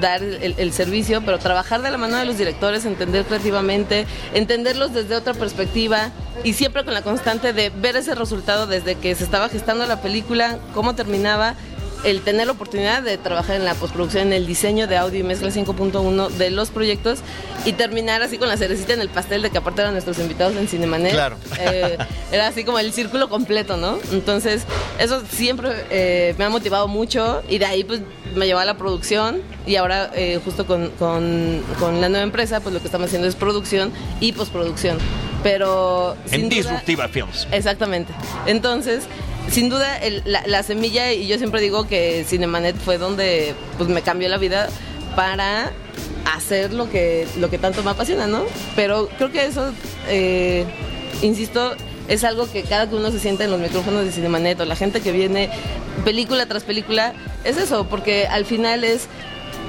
dar el servicio, pero trabajar de la mano de los directores, entender creativamente, entenderlos desde otra perspectiva y siempre con la constante de ver ese resultado desde que se estaba gestando la película, cómo terminaba el tener la oportunidad de trabajar en la postproducción, en el diseño de audio y mezcla 5.1 de los proyectos y terminar así con la cerecita en el pastel de que aparte eran nuestros invitados en Cinemanet. Claro. Eh, (laughs) era así como el círculo completo, ¿no? Entonces, eso siempre eh, me ha motivado mucho y de ahí pues me llevó a la producción y ahora eh, justo con, con- con la nueva empresa pues lo que estamos haciendo es producción y postproducción. Pero... En duda- Disruptiva Films. Exactamente. Entonces, sin duda, el- la, la semilla, y yo siempre digo que Cinemanet fue donde pues, me cambió la vida para hacer lo que, lo que tanto me apasiona, ¿no? Pero creo que eso, eh, insisto, es algo que cada que uno se sienta en los micrófonos de Cinemanet o la gente que viene película tras película, es eso, porque al final es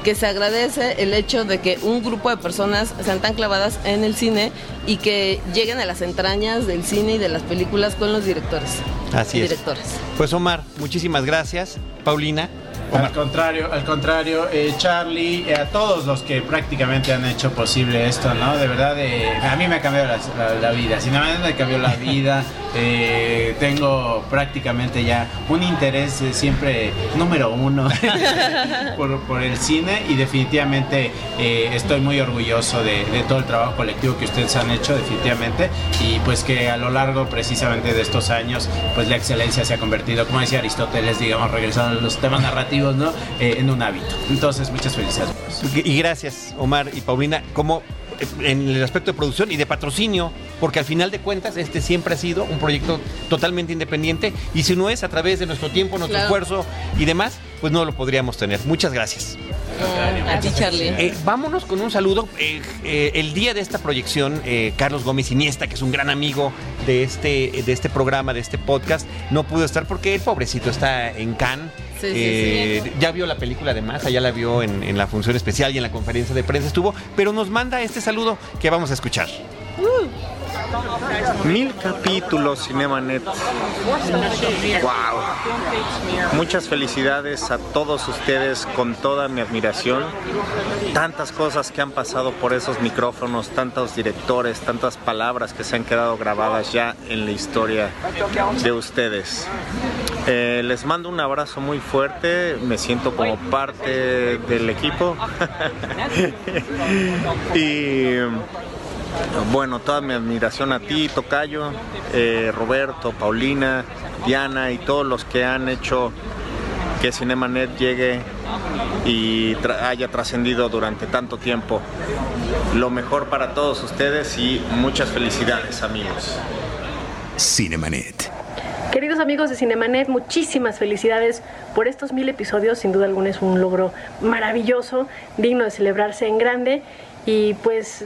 que se agradece el hecho de que un grupo de personas sean tan clavadas en el cine y que lleguen a las entrañas del cine y de las películas con los directores. Así es. directores. Pues Omar, muchísimas gracias. Paulina. Al contrario, al contrario, eh, Charlie, eh, a todos los que prácticamente han hecho posible esto, ¿no? De verdad, eh, a mí me ha cambiado la, la- la vida. Sin embargo, me cambió la vida. (laughs) Eh, tengo prácticamente ya un interés eh, siempre número uno (laughs) por, por el cine y definitivamente eh, estoy muy orgulloso de, de todo el trabajo colectivo que ustedes han hecho, definitivamente. Y pues que a lo largo precisamente de estos años, pues la excelencia se ha convertido, como decía Aristóteles, digamos, regresando a los temas narrativos, ¿no? Eh, en un hábito. Entonces, muchas felicidades. Y gracias, Omar y Paulina, como eh, en el aspecto de producción y de patrocinio, porque al final de cuentas este siempre ha sido un proyecto totalmente independiente y si no es a través de nuestro tiempo, nuestro Claro. esfuerzo y demás, pues no lo podríamos tener. Muchas gracias. A ti, Charlie. Eh, vámonos con un saludo. Eh, eh, el día de esta proyección, Carlos Gómez Iniesta, que es un gran amigo de este, de este programa, de este podcast, no pudo estar porque el pobrecito está en Cannes. Sí, sí, Ya vio la película además, allá la vio en, en la función especial y en la conferencia de prensa estuvo, pero nos manda este saludo que vamos a escuchar. Mil capítulos Cinemanet. Wow. Muchas felicidades a todos ustedes con toda mi admiración. Tantas cosas que han pasado por esos micrófonos, tantos directores, tantas palabras que se han quedado grabadas ya en la historia de ustedes. Eh, les mando un abrazo muy fuerte, me siento como parte del equipo. (laughs) y bueno, toda mi admiración a ti, Tocayo, eh, Roberto, Paulina, Diana y todos los que han hecho que Cinemanet llegue y tra- haya trascendido durante tanto tiempo. Lo mejor para todos ustedes y muchas felicidades, amigos. Cinemanet. Queridos amigos de Cinemanet, muchísimas felicidades por estos mil episodios. Sin duda alguna es un logro maravilloso, digno de celebrarse en grande. Y pues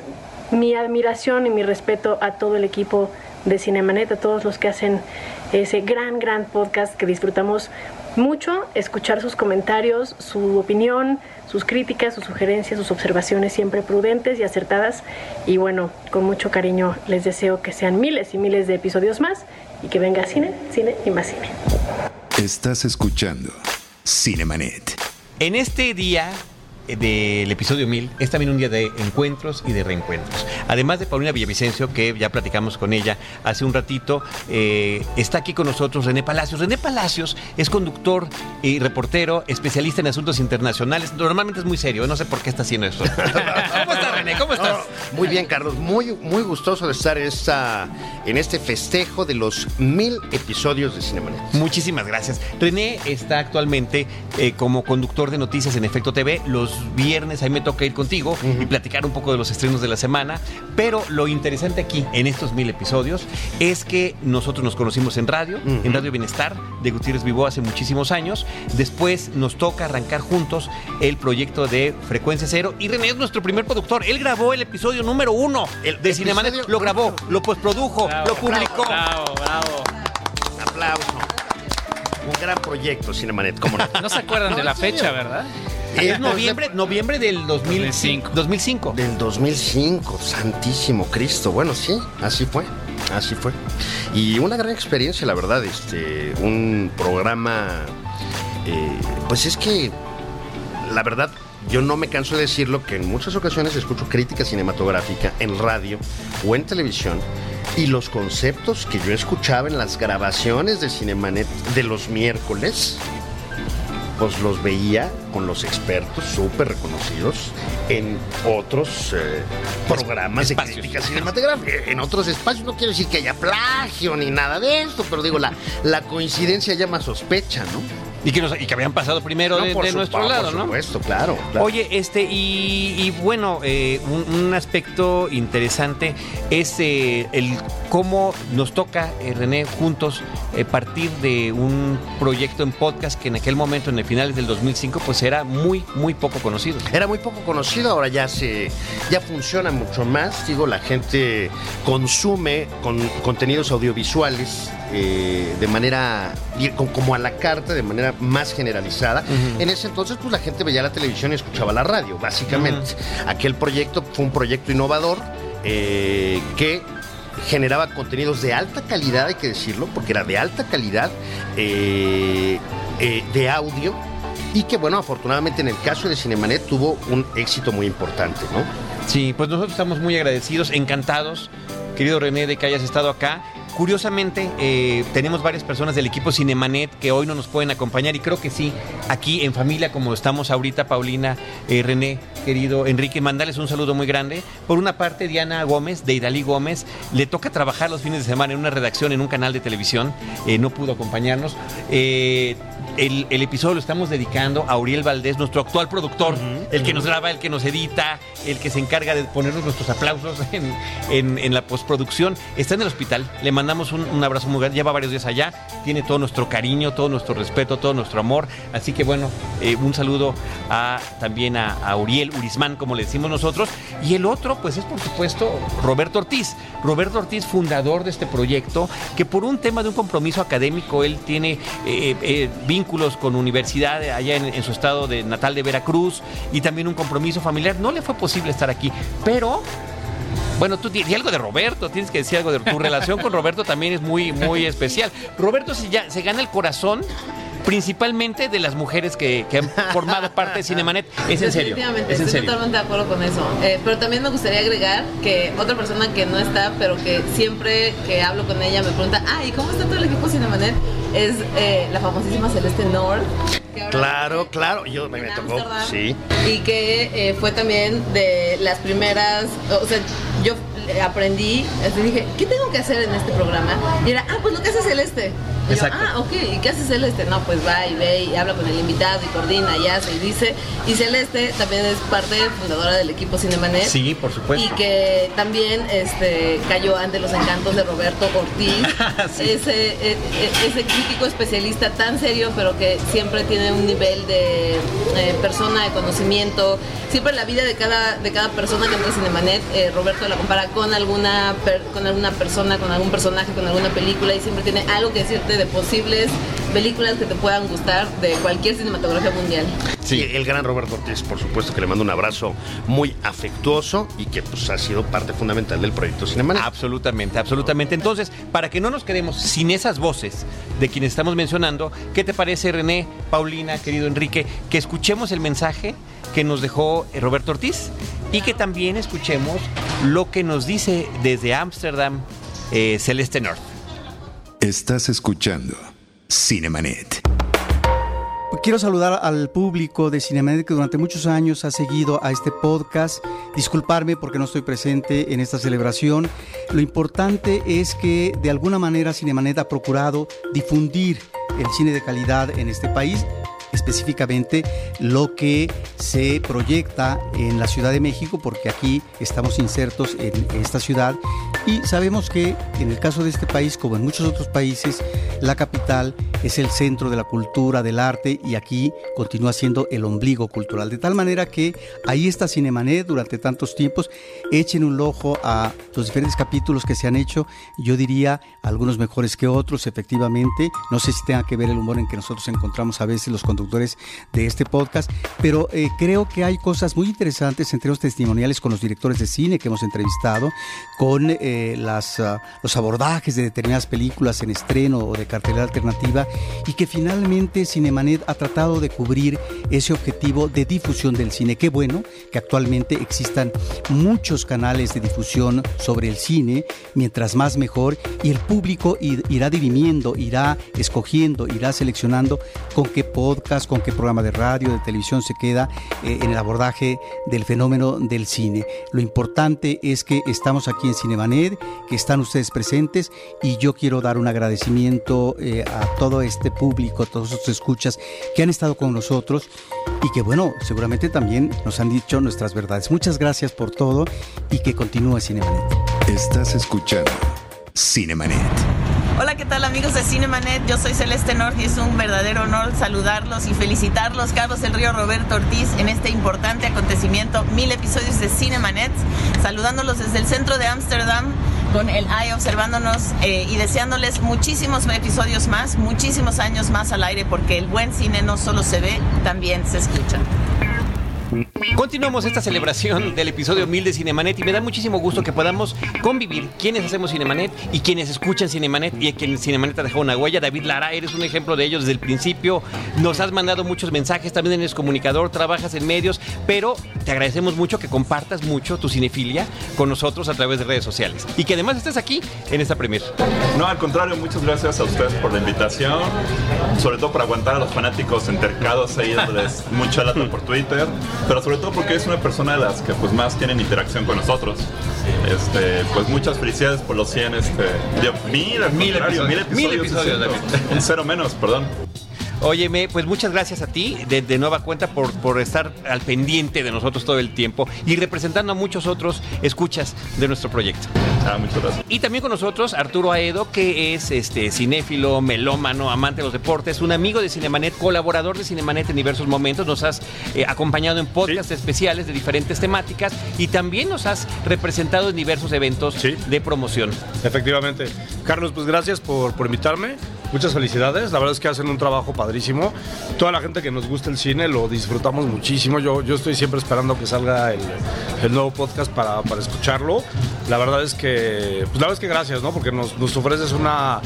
mi admiración y mi respeto a todo el equipo de Cinemanet, a todos los que hacen ese gran, gran podcast que disfrutamos mucho, escuchar sus comentarios, su opinión, sus críticas, sus sugerencias, sus observaciones siempre prudentes y acertadas. Y bueno, con mucho cariño les deseo que sean miles y miles de episodios más y que venga cine, cine y más cine. Estás escuchando Cinemanet. En este día del episodio 1000 es también un día de encuentros y de reencuentros. Además de Paulina Villavicencio, que ya platicamos con ella hace un ratito, eh, está aquí con nosotros René Palacios. René Palacios es conductor y reportero, especialista en asuntos internacionales. Normalmente es muy serio, no sé por qué está haciendo esto. (laughs) ¿Cómo estás, René? ¿Cómo estás? No, muy bien, Carlos. Muy, muy gustoso de estar en, esta, en este festejo de los mil episodios de Cinemanet. Muchísimas gracias. René está actualmente eh, como conductor de noticias en Efecto TV. Los viernes ahí me toca ir contigo y platicar un poco de los estrenos de la semana. Pero lo interesante aquí, en estos mil episodios, es que nosotros nos conocimos en radio, en Radio Bienestar de Gutiérrez Vivó hace muchísimos años. Después nos toca arrancar juntos el proyecto de Frecuencia Cero. Y René es nuestro primer productor. Él grabó el episodio número uno El de Cinemanet. Lo grabó, lo postprodujo, lo publicó. Bravo, bravo. Aplauso. Un gran proyecto, Cinemanet, ¿cómo no? (laughs) No se acuerdan de la fecha, ¿verdad? Es noviembre, noviembre del 2005. 2005. Del 2005, Santísimo Cristo. Bueno, sí, así fue, así fue. Y una gran experiencia, la verdad, este, un programa, eh, pues es que, la verdad, yo no me canso de decirlo, que en muchas ocasiones escucho crítica cinematográfica en radio o en televisión y los conceptos que yo escuchaba en las grabaciones de Cinemanet de los miércoles, pues los veía con los expertos súper reconocidos en otros eh, programas espacios. de crítica cinematográfica. En otros espacios no quiero decir que haya plagio ni nada de esto, pero digo, la, la coincidencia llama sospecha, ¿no? Y que, nos- y que habían pasado primero No, de, por de su- nuestro por lado, ¿no? supuesto, claro, claro. Oye, este, y, y bueno, eh, un, un aspecto interesante es eh, el cómo nos toca, eh, René, juntos eh, partir de un proyecto en podcast que en aquel momento, en el finales del 2005, pues era muy, muy poco conocido. Era muy poco conocido, ahora ya se ya funciona mucho más. Digo, la gente consume con contenidos audiovisuales eh, de manera como a la carta, de manera más generalizada. En ese entonces, pues la gente veía la televisión y escuchaba la radio, básicamente. Aquel proyecto fue un proyecto innovador eh, que generaba contenidos de alta calidad, hay que decirlo, porque era de alta calidad eh, de audio y que, bueno, afortunadamente en el caso de Cinemanet tuvo un éxito muy importante, ¿no? Sí, pues nosotros estamos muy agradecidos, encantados, querido René, de que hayas estado acá. Curiosamente, eh, tenemos varias personas del equipo Cinemanet que hoy no nos pueden acompañar y creo que sí, aquí en familia como estamos ahorita, Paulina, eh, René, querido Enrique, mandarles un saludo muy grande. Por una parte, Diana Gómez, de Idalí Gómez, le toca trabajar los fines de semana en una redacción, en un canal de televisión, eh, no pudo acompañarnos. Eh, el, el episodio lo estamos dedicando a Uriel Valdés, nuestro actual productor, el que nos graba, el que nos edita, el que se encarga de ponernos nuestros aplausos en, en- en la postproducción. Está en el hospital, le mandamos un, un abrazo muy grande, lleva varios días allá, tiene todo nuestro cariño, todo nuestro respeto, todo nuestro amor. Así que bueno, eh, un saludo a, también a, a Uriel Urismán, como le decimos nosotros. Y el otro, pues es por supuesto Roberto Ortiz. Roberto Ortiz, fundador de este proyecto, que por un tema de un compromiso académico, él tiene eh, eh, vínculos con universidad allá en, su estado de natal de Veracruz y también un compromiso familiar. No le fue posible estar aquí, pero bueno, tú di algo de Roberto, tienes que decir algo de tu relación con Roberto también es muy, muy especial. Roberto ya, se gana el corazón principalmente de las mujeres que, que han formado parte de Cinemanet. Es en serio. Definitivamente, Es en estoy serio. totalmente de acuerdo con eso. Eh, pero también me gustaría agregar que otra persona que no está, pero que siempre que hablo con ella me pregunta, ah, ¿y cómo está todo el equipo Cinemanet? Es eh, la famosísima Celeste North. que ahora Claro, claro, yo me, me tocó, Amsterdam. sí. y que eh, fue también de las primeras, o sea, yo aprendí, dije, ¿qué tengo que hacer en este programa? Y era, ah, pues lo que hace Celeste. Y yo, Exacto. ah, ok, ¿y qué hace Celeste? No, pues va y ve y habla con el invitado y coordina y hace y dice. Y Celeste también es parte fundadora del equipo Cinemanet. Sí, por supuesto. Y que también este, cayó ante los encantos de Roberto Ortiz, (laughs) Sí. ese, e- e- ese crítico especialista tan serio, pero que siempre tiene un nivel de eh, persona, de conocimiento. Siempre la vida de cada, de cada persona que entra a Cinemanet, eh, Roberto la compara con alguna, per- con alguna persona, con algún personaje, con alguna película y siempre tiene algo que decirte de posibles películas que te puedan gustar de cualquier cinematografía mundial. Sí. el gran Roberto Ortiz, por supuesto, que le mando un abrazo muy afectuoso y que pues ha sido parte fundamental del proyecto Cinemanet. Absolutamente, absolutamente. Entonces, para que no nos quedemos sin esas voces de quienes estamos mencionando, ¿qué te parece, René, Paulina, querido Enrique, que escuchemos el mensaje que nos dejó eh, Roberto Ortiz y que también escuchemos lo que nos dice desde Ámsterdam eh, Celeste North? Estás escuchando Cinemanet. Quiero saludar al público de Cinemanet que durante muchos años ha seguido a este podcast. Disculparme porque no estoy presente en esta celebración. Lo importante es que de alguna manera Cinemanet ha procurado difundir el cine de calidad en este país específicamente lo que se proyecta en la Ciudad de México, porque aquí estamos insertos en esta ciudad y sabemos que en el caso de este país, como en muchos otros países, la capital es el centro de la cultura, del arte y aquí continúa siendo el ombligo cultural. De tal manera que ahí está Cinemanet durante tantos tiempos. Echen un ojo a los diferentes capítulos que se han hecho. Yo diría algunos mejores que otros, efectivamente. No sé si tenga que ver el humor en que nosotros encontramos a veces los conductores de este podcast, pero eh, creo que hay cosas muy interesantes entre los testimoniales con los directores de cine que hemos entrevistado, con eh, las, uh, los abordajes de determinadas películas en estreno o de cartelera alternativa y que finalmente Cinemanet ha tratado de cubrir ese objetivo de difusión del cine. Qué bueno que actualmente existan muchos canales de difusión sobre el cine, mientras más mejor, y el público ir, irá dirimiendo, irá escogiendo, irá seleccionando con qué podcast, con qué programa de radio, de televisión se queda eh, en el abordaje del fenómeno del cine. Lo importante es que estamos aquí en Cinemanet, que están ustedes presentes y yo quiero dar un agradecimiento eh, a todo este público, a todos los escuchas que han estado con nosotros y que bueno, seguramente también nos han dicho nuestras verdades. Muchas gracias por todo y que continúe Cinemanet. Estás escuchando Cinemanet. Hola, ¿qué tal amigos de Cinemanet? Yo soy Celeste Nord y es un verdadero honor saludarlos y felicitarlos, Carlos del Río Roberto Ortiz, en este importante acontecimiento, mil episodios de Cinemanet, saludándolos desde el centro de Ámsterdam con el AI observándonos eh, y deseándoles muchísimos episodios más, muchísimos años más al aire, porque el buen cine no solo se ve, también se escucha. Continuamos esta celebración del episodio 1000 de Cinemanet y me da muchísimo gusto que podamos convivir quienes hacemos Cinemanet y quienes escuchan Cinemanet y quien Cinemanet ha dejado una huella. David Lara, eres un ejemplo de ello desde el principio. Nos has mandado muchos mensajes, también eres comunicador, trabajas en medios, pero te agradecemos mucho que compartas mucho tu cinefilia con nosotros a través de redes sociales y que además estés aquí en esta premier. No, al contrario, muchas gracias a ustedes por la invitación, sobre todo por aguantar a los fanáticos entercados ahí mucha lata por Twitter, pero sobre todo porque es una persona de las que pues más tienen interacción con nosotros. Este, pues muchas felicidades por los 100, este, mil, Mil contrario, episodios, mil episodios. Un cero menos, perdón. Óyeme, pues muchas gracias a ti de, de nueva cuenta por, por estar al pendiente de nosotros todo el tiempo y representando a muchos otros escuchas de nuestro proyecto. Ah, muchas gracias. Y también con nosotros Arturo Aedo, que es este cinéfilo, melómano, amante de los deportes, un amigo de Cinemanet, colaborador de Cinemanet en diversos momentos. Nos has eh, acompañado en podcasts especiales de diferentes temáticas y también nos has representado en diversos eventos de promoción. Efectivamente. Carlos, pues gracias por, por invitarme. Muchas felicidades. La verdad es que hacen un trabajo padrísimo. Toda la gente que nos gusta el cine lo disfrutamos muchísimo. Yo, yo estoy siempre esperando que salga el, el nuevo podcast para, para escucharlo. La verdad es que, pues la verdad es que gracias, ¿no? Porque nos, nos ofreces una,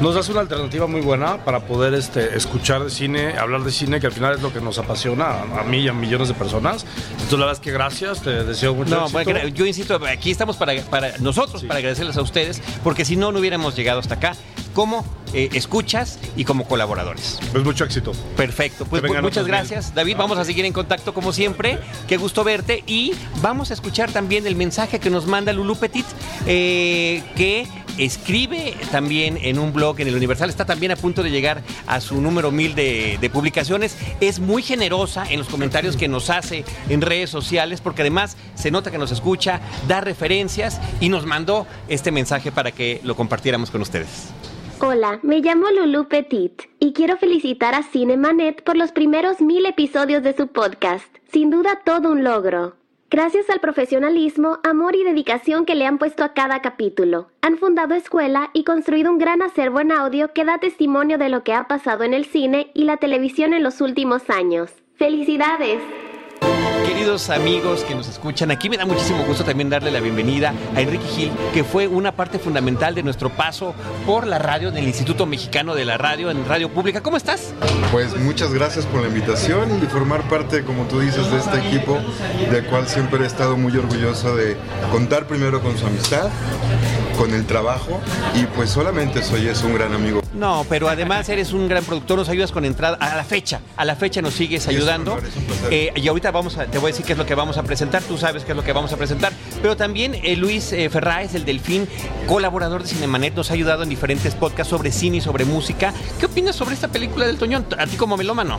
nos das una alternativa muy buena para poder este, escuchar de cine, hablar de cine, que al final es lo que nos apasiona a, mí y a millones de personas. Entonces, la verdad es que gracias, te deseo mucho No, éxito. bueno, yo insisto, aquí estamos para, para nosotros, para agradecerles a ustedes, porque si no, no hubiéramos llegado hasta acá como eh, escuchas y como colaboradores. Pues mucho éxito. Perfecto, pues vengan muchas gracias. David, vamos a seguir en contacto como siempre. Qué gusto verte. Y vamos a escuchar también el mensaje que nos manda Lulu Petit, eh, que escribe también en un blog en el Universal. Está también a punto de llegar a su número mil de, de publicaciones. Es muy generosa en los comentarios que nos hace en redes sociales, porque además se nota que nos escucha, da referencias y nos mandó este mensaje para que lo compartiéramos con ustedes. Hola, me llamo Lulu Petit y quiero felicitar a Cinemanet por los primeros mil episodios de su podcast. Sin duda todo un logro. Gracias al profesionalismo, amor y dedicación que le han puesto a cada capítulo. Han fundado escuela y construido un gran acervo en audio que da testimonio de lo que ha pasado en el cine y la televisión en los últimos años. ¡Felicidades! Queridos amigos que nos escuchan, aquí me da muchísimo gusto también darle la bienvenida a Enrique Gil, que fue una parte fundamental de nuestro paso por la radio del Instituto Mexicano de la Radio en Radio Pública. ¿Cómo estás? Pues muchas gracias por la invitación y formar parte, como tú dices, de este equipo, del cual siempre he estado muy orgulloso de contar primero con su amistad, con el trabajo y pues solamente soy es un gran amigo. No, pero además eres un gran productor, nos ayudas con entrada a la fecha, a la fecha nos sigues ayudando. Eh, y ahorita vamos a, te voy a decir qué es lo que vamos a presentar, tú sabes qué es lo que vamos a presentar. Pero también eh, Luis eh, Ferráez, el Delfín, colaborador de Cinemanet, nos ha ayudado en diferentes podcasts sobre cine y sobre música. ¿Qué opinas sobre esta película del Toñón? A ti como melómano.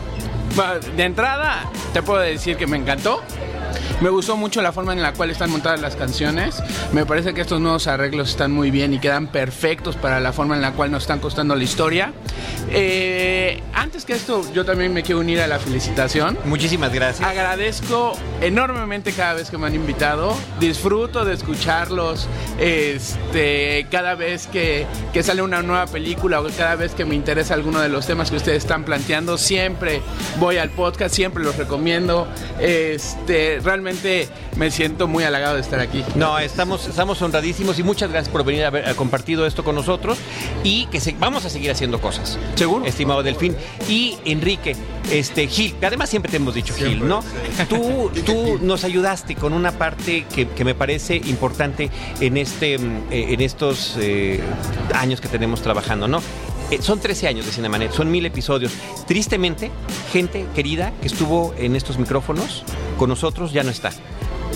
De entrada, te puedo decir que me encantó. Me gustó mucho la forma en la cual están montadas las canciones. Me parece que estos nuevos arreglos están muy bien y quedan perfectos para la forma en la cual nos están costando la historia. Eh, antes que esto, yo también me quiero unir a la felicitación. Muchísimas gracias. Agradezco enormemente cada vez que me han invitado. Disfruto de escucharlos este, cada vez que, que sale una nueva película o cada vez que me interesa alguno de los temas que ustedes están planteando. Siempre voy al podcast, siempre los recomiendo. Este, realmente me siento muy halagado de estar aquí. No, estamos, estamos honradísimos y muchas gracias por venir a haber a compartido esto con nosotros y que se- vamos a seguir haciendo cosas. Seguro. Estimado Delfín. Y Enrique, este Gil, que además siempre te hemos dicho Gil, ¿no? Tú, tú nos ayudaste con una parte que, que me parece importante en, este, mm, eh, en estos eh, años que tenemos trabajando, ¿no? Eh, son 13 años de Cinemanet, son mil episodios. Tristemente, gente querida que estuvo en estos micrófonos con nosotros ya no está.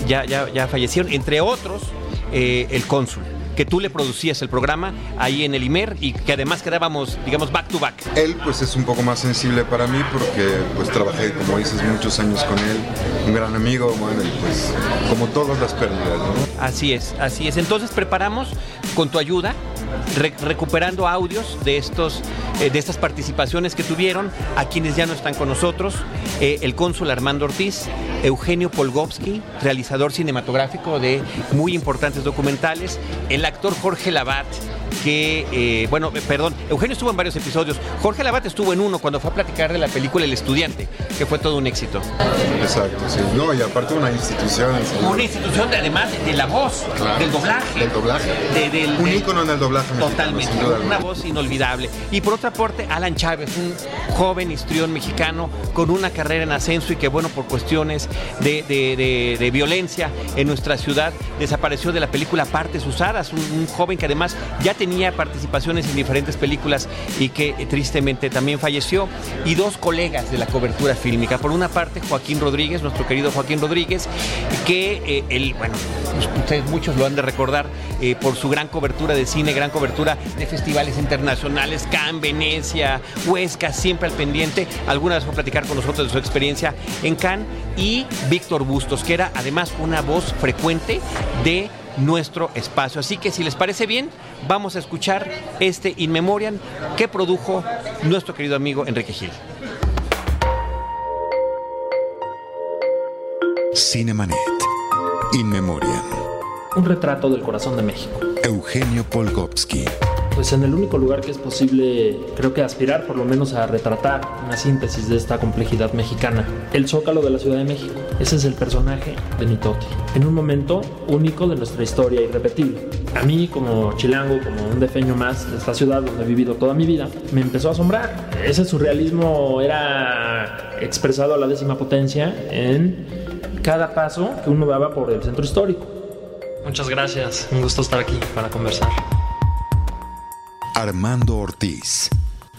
Ya, ya, ya fallecieron, entre otros, eh, el cónsul, que tú le producías el programa ahí en el IMER y que además quedábamos, digamos, back to back. Él pues es un poco más sensible para mí porque pues trabajé, como dices, muchos años con él, un gran amigo, bueno, y pues como todas las pérdidas, ¿no? Así es, así es. Entonces preparamos con tu ayuda, re- recuperando audios de, estos, eh, de estas participaciones que tuvieron, a quienes ya no están con nosotros, eh, el cónsul Armando Ortiz, Eugenio Polgovsky, realizador cinematográfico de muy importantes documentales, el actor Jorge Labat, que, eh, bueno, eh, perdón, Eugenio estuvo en varios episodios, Jorge Labat estuvo en uno cuando fue a platicar de la película El Estudiante, que fue todo un éxito. Exacto, sí. No, y aparte una institución. señor. Una institución de, además de la voz, Claro. del doblaje. Del doblaje. De- del- un ícono en el doblaje mexicano, Totalmente, duda una voz inolvidable. Y por otra parte, Alan Chávez, un joven histrión mexicano con una carrera en ascenso y que, bueno, por cuestiones de, de- de- de violencia en nuestra ciudad, desapareció de la película Partes Usadas, un, un joven que además ya tenía participaciones en diferentes películas y que eh, tristemente también falleció. Y dos colegas de la cobertura fílmica. Por una parte, Joaquín Rodríguez, nuestro querido Joaquín Rodríguez, que eh, él, bueno, pues, ustedes muchos lo han de recordar eh, por su gran cobertura de cine, gran cobertura de festivales internacionales, Cannes, Venecia, Huesca, siempre al pendiente. Alguna vez fue a platicar con nosotros de su experiencia en Cannes. Y Víctor Bustos, que era además una voz frecuente de nuestro espacio. Así que si les parece bien, vamos a escuchar este In Memoriam que produjo nuestro querido amigo Enrique Gil. Cinemanet. In Memoriam. Un retrato del corazón de México. Eugenio Polgovsky. Pues en el único lugar que es posible, creo que aspirar por lo menos a retratar una síntesis de esta complejidad mexicana. El Zócalo de la Ciudad de México. Ese es el personaje de Mitote. En un momento único de nuestra historia irrepetible. A mí, como chilango, como un defeño más de esta ciudad donde he vivido toda mi vida, me empezó a asombrar. Ese surrealismo era expresado a la décima potencia en cada paso que uno daba por el centro histórico. Muchas gracias, un gusto estar aquí para conversar. Armando Ortiz.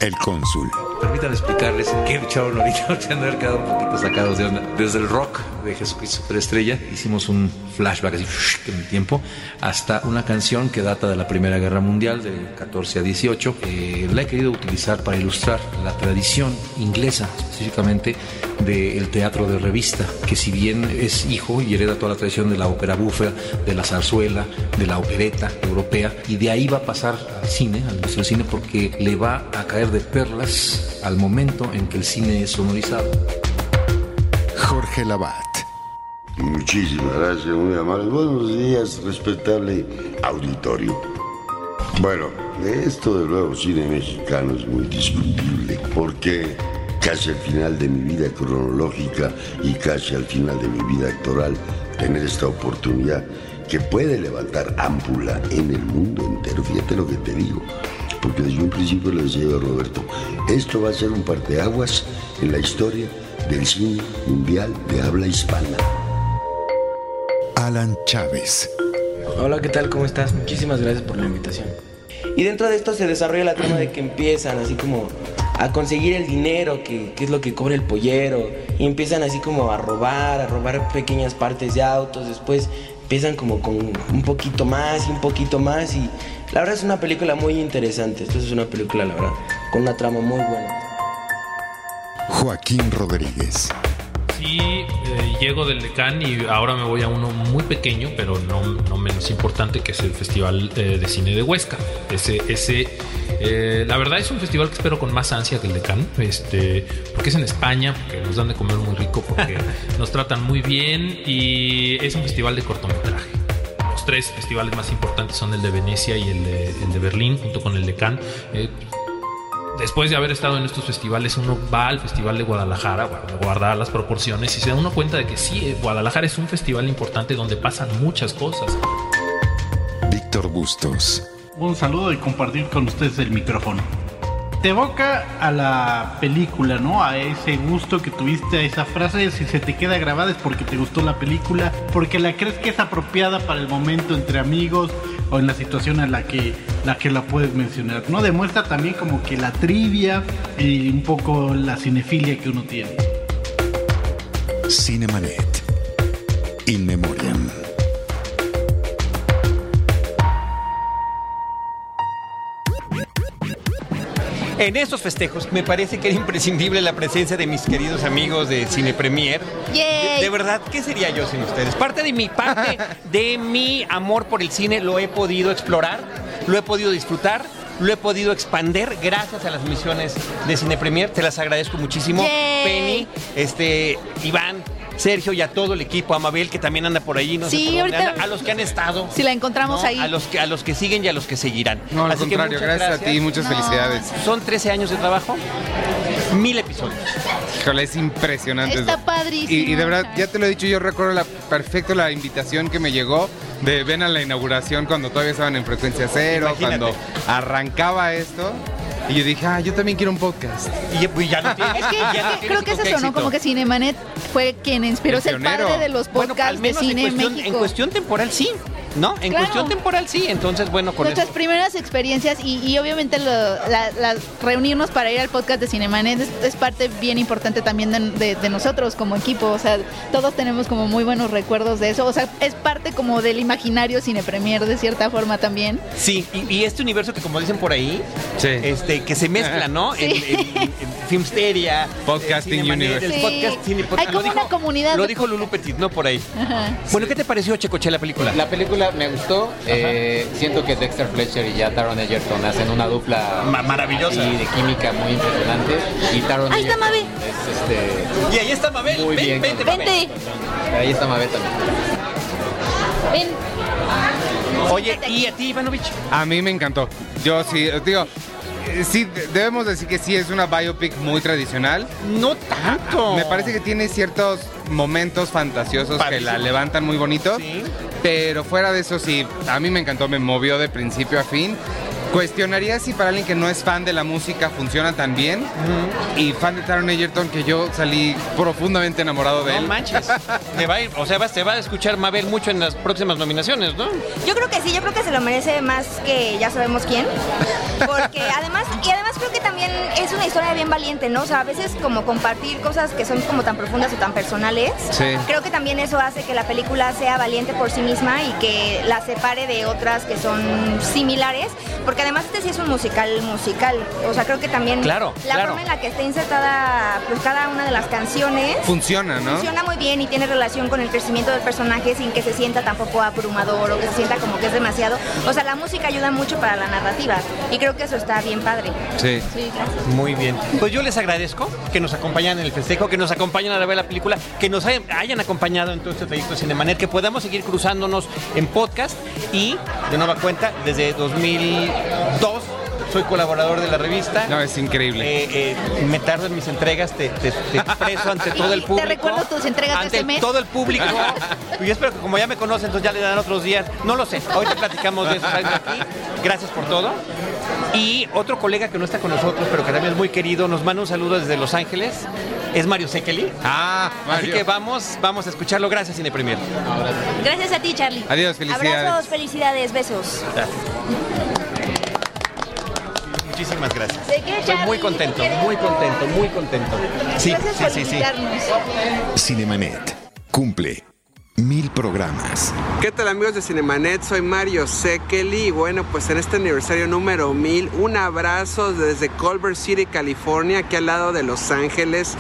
El cónsul. Permítanme explicarles qué echaron ahorita, (laughs) se han de haber quedado un poquito sacados de onda. Desde el rock de Jesucristo Superestrella hicimos un flashback así en el tiempo hasta una canción que data de la Primera Guerra Mundial del 14 a 18. Eh, la he querido utilizar para ilustrar la tradición inglesa específicamente del teatro de revista, que si bien es hijo y hereda toda la tradición de la ópera bufa, de la zarzuela, de la opereta europea, y de ahí va a pasar al cine, al industria del cine, porque le va a caer de perlas al momento en que el cine es sonorizado. Jorge Labat. Muchísimas gracias, muy amable. Buenos días, respetable auditorio. Bueno, esto del nuevo cine mexicano es muy discutible porque casi al final de mi vida cronológica y casi al final de mi vida actoral, tener esta oportunidad que puede levantar ámpula en el mundo entero. Fíjate lo que te digo, porque desde un principio le decía a Roberto, esto va a ser un parteaguas en la historia del cine mundial de habla hispana. Alan Chávez. Hola, ¿qué tal? ¿Cómo estás? Muchísimas gracias por la invitación. Y dentro de esto se desarrolla la trama de que empiezan así como a conseguir el dinero, que, es lo que cobra el pollero, y empiezan así como a robar, a robar pequeñas partes de autos, después empiezan como con un poquito más y un poquito más, y la verdad es una película muy interesante, esto es una película, la verdad, con una trama muy buena. Joaquín Rodríguez. Sí, eh, llego del Decán y ahora me voy a uno muy pequeño, pero no, no menos importante, que es el Festival eh, de Cine de Huesca. Ese, ese eh, la verdad es un festival que espero con más ansia que el Decán, este, porque es en España, porque nos dan de comer muy rico, porque (laughs) nos tratan muy bien y es un festival de cortometraje. Los tres festivales más importantes son el de Venecia y el de, el de Berlín, junto con el de Cannes. Después de haber estado en estos festivales, uno va al Festival de Guadalajara, bueno, guardar las proporciones, y se da uno cuenta de que sí, eh, Guadalajara es un festival importante donde pasan muchas cosas. Víctor Bustos. Un saludo y compartir con ustedes el micrófono. Te evoca a la película, ¿no? A ese gusto que tuviste, a esa frase. Si se te queda grabada es porque te gustó la película, porque la crees que es apropiada para el momento entre amigos o en la situación en la que la, puedes mencionar, ¿no? Demuestra también como que la trivia y un poco la cinefilia que uno tiene. Cinemanet. In En estos festejos me parece que era imprescindible la presencia de mis queridos amigos de Cine Premier. De, de verdad, ¿qué sería yo sin ustedes? Parte de mi parte (laughs) de mi amor por el cine lo he podido explorar, lo he podido disfrutar. Lo he podido expander gracias a las misiones de Cine Premier. Te las agradezco muchísimo. Yay. Penny, este, Iván, Sergio y a todo el equipo, a Mabel que también anda por allí, no sé Sí, por dónde ahorita- anda, a los que han estado. Si la encontramos ¿no? ahí. A los, que, a los que siguen y a los que seguirán. No, al Así contrario, muchas gracias a ti, muchas felicidades. Son 13 años de trabajo, mil episodios. Híjole, es impresionante. Está eso. padrísimo. Y, y de verdad, ya te lo he dicho, yo recuerdo la, perfecto la invitación que me llegó de ven a la inauguración cuando todavía estaban en frecuencia cero, Imagínate. cuando arrancaba esto. Y yo dije, ah, yo también quiero un podcast. Y pues ya lo tienes. (laughs) Es que, ya tienes creo que es eso, ¿no? Como que Cinemanet fue quien inspiró El ser pionero. padre de los Bueno, podcasts al menos de cine en cuestión, México. en cuestión temporal sí, ¿no? En Claro. cuestión temporal sí. Entonces, bueno, con Nuestras eso. primeras experiencias y, y obviamente lo- la- la- reunirnos para ir al podcast de Cinemanet es, es parte bien importante también de, de- de nosotros como equipo. O sea, todos tenemos como muy buenos recuerdos de eso. O sea, es parte como del imaginario Cine Premier de cierta forma también. Sí, y, y este universo que como dicen por ahí, Sí. este, que se mezcla, ¿no? Sí. En, en- en Filmsteria, Podcasting en Cinemanet, Universe. el Sí. podcast, Cine Pod- Hay lo como dijo- una comunidad Lo dijo Lulu Petit, ¿no? Por ahí. Ajá. Bueno, ¿qué te pareció, Checoche, la película? La película me gustó. eh, siento que Dexter Fletcher y ya Taron Egerton hacen una dupla Ma- maravillosa. y de química muy impresionante. Y Taron Ahí está Egerton Mabel. es este, Y ahí está Mabel. muy Ven, bien. vente, Mabel. Vente, Ahí está Mabel también. ven. Oye, ¿y a ti, Ivanovich? A mí me encantó. Yo sí, digo, sí, de- debemos decir que sí es una biopic muy tradicional. No tanto. Me parece que tiene ciertos momentos fantasiosos que la levantan muy bonito. Sí. Pero fuera de eso sí, a mí me encantó, me movió de principio a fin. Cuestionaría si para alguien que no es fan de la música funciona tan bien. Y fan de Taron Egerton, que yo salí profundamente enamorado de No él. manches. (laughs) Te va a ir, o sea, te va a escuchar Mabel mucho en las próximas nominaciones, ¿no? Yo creo que sí, yo creo que se lo merece más que ya sabemos quién. Porque (laughs) además, y además creo que también es una historia bien valiente, ¿no? O sea, a veces como compartir cosas que son como tan profundas o tan personales. Sí. Creo que también eso hace que la película sea valiente por sí misma y que la separe de otras que son similares. Porque además este sí es un musical musical. O sea, creo que también Claro, la claro. forma en la que está insertada pues cada una de las canciones Funciona, ¿no? Funciona muy bien y tiene relación con el crecimiento del personaje sin que se sienta tampoco abrumador o que se sienta como que es demasiado. O sea, la música ayuda mucho para la narrativa y creo que eso está bien padre. Sí. Sí, gracias. Muy bien. Pues yo les agradezco que nos acompañan en el festejo, que nos acompañan a ver la película, que nos hayan, hayan acompañado en todo este trayecto de Cinemanet, que podamos seguir cruzándonos en podcast y, de nueva cuenta, desde 2002 soy colaborador de la revista. No, es increíble. Eh, eh, me tardo en mis entregas, te, te- te expreso ante (laughs) todo el público. Te recuerdo tus entregas de ante este mes. todo el público. (laughs) Y yo espero que como ya me conocen, entonces ya le dan otros días. No lo sé. Hoy te platicamos de eso. Gracias por todo. Y otro colega que no está con nosotros, pero que también es muy querido, nos manda un saludo desde Los Ángeles. Es Mario Sekeli. Ah, Así que vamos, vamos a escucharlo. Gracias, Cine Premier. Gracias a ti, Charlie. Adiós, felicidades. Abrazos, felicidades, besos. Muchísimas gracias. ¿De qué, Estoy muy contento, muy contento, muy contento. Sí, Gracias sí, por sí. Cinemanet cumple mil programas. ¿Qué tal amigos de Cinemanet? Soy Mario Sekeli y bueno, pues en este aniversario número 1000, un abrazo desde Culver City, California, aquí al lado de Los Ángeles,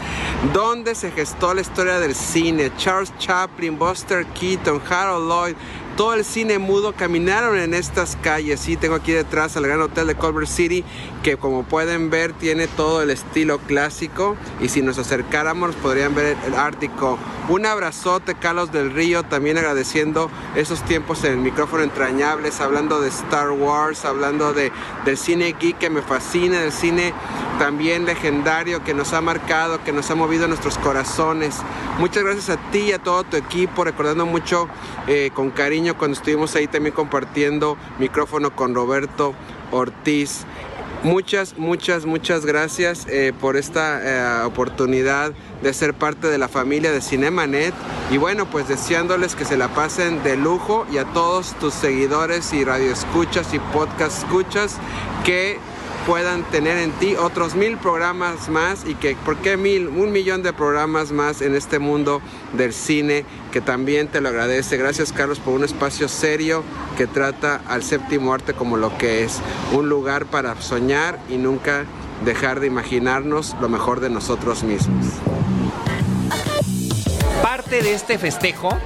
donde se gestó la historia del cine. Charles Chaplin, Buster Keaton, Harold Lloyd, todo el cine mudo caminaron en estas calles. Sí, tengo aquí detrás al Gran Hotel de Culver City, que como pueden ver tiene todo el estilo clásico. Y si nos acercáramos podrían ver el Ártico. Un abrazote, Carlos del Río, también agradeciendo esos tiempos en el micrófono entrañables, hablando de Star Wars, hablando de, del cine geek que me fascina, del cine también legendario que nos ha marcado, que nos ha movido nuestros corazones. Muchas gracias a ti y a todo tu equipo, recordando mucho eh, con cariño cuando estuvimos ahí también compartiendo micrófono con Roberto Ortiz. Muchas, muchas, muchas gracias eh, por esta eh, oportunidad de ser parte de la familia de Cinemanet. Y bueno, pues deseándoles que se la pasen de lujo y a todos tus seguidores y radioescuchas y podcast escuchas que puedan tener en ti otros mil programas más y que, ¿por qué mil? Un millón de programas más en este mundo del cine que también te lo agradece. Gracias Carlos por un espacio serio que trata al séptimo arte como lo que es, un lugar para soñar y nunca dejar de imaginarnos lo mejor de nosotros mismos. Parte de este festejo,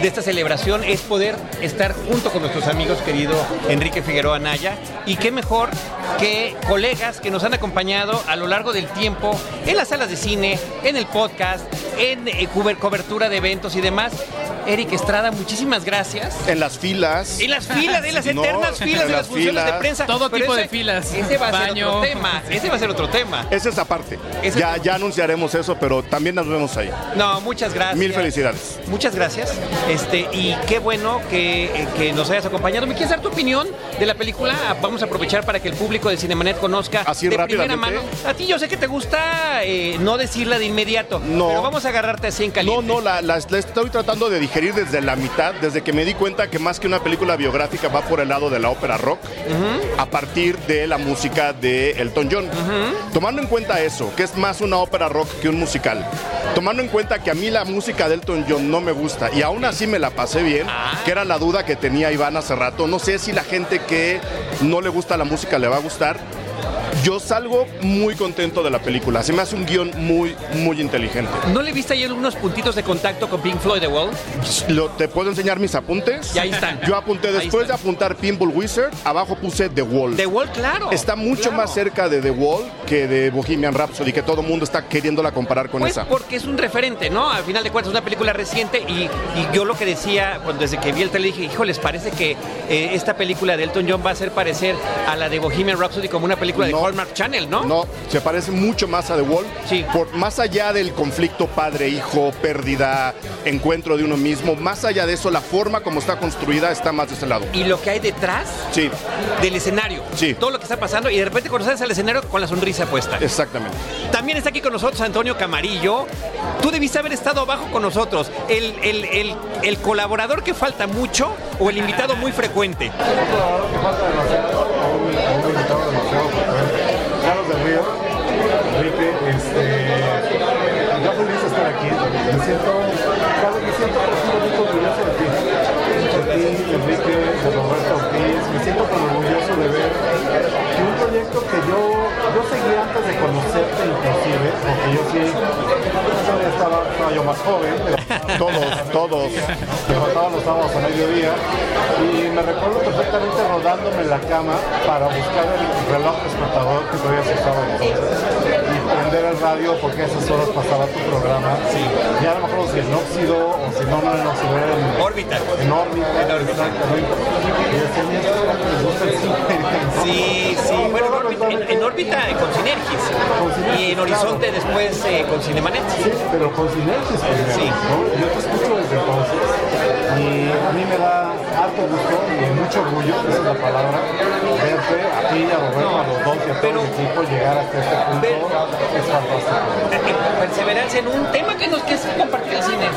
de esta celebración, es poder estar junto con nuestros amigos querido Enrique Figueroa Naya. Y qué mejor que colegas que nos han acompañado a lo largo del tiempo en las salas de cine, en el podcast, en eh, cobertura de eventos y demás. Eric Estrada, muchísimas gracias. En las filas. En las filas, en las (laughs) No, eternas filas en de las las funciones de prensa. Todo Pero tipo de ese- filas. Ese va a ser Baño. otro tema. Ese va a ser otro tema. Esa es aparte. Ya, ya anunciaremos eso, pero también nos vemos ahí. No, muchas gracias. Mil felicidades. Muchas gracias. Este, y qué bueno que, eh, que nos hayas acompañado. ¿Me quieres dar tu opinión de la película? Vamos a aprovechar para que el público de Cinemanet conozca Así de primera mano. A ti yo sé que te gusta eh, no decirla de inmediato, pero vamos a agarrarte así en caliente. No, no, la, la- la estoy tratando de digerir desde la mitad, desde que me di cuenta que más que una película biográfica va por el lado de la ópera rock, a partir de la música de Elton John. Tomando en cuenta eso, que es más una ópera rock que un musical. Tomando en cuenta que a mí la música de Elton John no me gusta y aún así me la pasé bien, que era la duda que tenía Iván hace rato. No sé si la gente que no le gusta la música le va a gustar. Yo salgo muy contento de la película. Se me hace un guion muy, muy inteligente. ¿No le viste ayer unos puntitos de contacto con Pink Floyd The Wall? Lo- ¿Te puedo enseñar mis apuntes? Y ahí están. Yo apunté, después de apuntar Pinball Wizard, abajo puse The Wall. The Wall, claro. Está mucho claro. más cerca de The Wall que de Bohemian Rhapsody, que todo el mundo está queriéndola comparar con Pues esa. porque es un referente, ¿no? Al final de cuentas es una película reciente y, y yo lo que decía cuando desde que vi el trailer dije, híjoles, parece que eh, esta película de Elton John va a hacer parecer a la de Bohemian Rhapsody como una película de Hallmark Channel, ¿no? No, se parece mucho más a The Wall. Sí. Por, más allá del conflicto padre-hijo, pérdida, encuentro de uno mismo, más allá de eso, la forma como está construida está más de ese lado. Y lo que hay detrás Sí, del escenario. Sí. Todo lo que está pasando y de repente cuando sales al escenario con la sonrisa puesta. exactamente. También está aquí con nosotros Antonio Camarillo. Tú debiste haber estado abajo con nosotros. El, el- el- el colaborador que falta mucho o el invitado muy frecuente. Carlos Me siento, Carlos, me siento profundamente orgulloso de ti. De ti, de Enrique, de Roberto Ortiz. Me siento tan orgulloso de ver que un proyecto que yo, yo seguí antes de conocerte inclusive, porque yo sí, todavía estaba, estaba yo más joven. (laughs) Todos, todos. Levantaba los sábados a mediodía y me recuerdo perfectamente rodándome en la cama para buscar el reloj despertador que todavía se usaba y prender el radio porque a esas horas pasaba tu programa. Ya no me acuerdo si en óxido o si no, no en óxido, era en órbita. En órbita. Y decían, "Mira, esto es lo les gusta el cine". Sí, sí. Bueno, en órbita, en- en órbita, eh, con Sinergis. Y en Horizonte después eh, con Cinemanet. Sí, pero con sinergias primero, Sí. ¿no? Yo te escucho desde entonces y a mí me da harto gusto y mucho orgullo, esa es la palabra, verte a ti y a Roberto, a los dos y a todo el equipo llegar hasta este punto es fantástico. perseverancia en un tema que nos que es compartir el cine.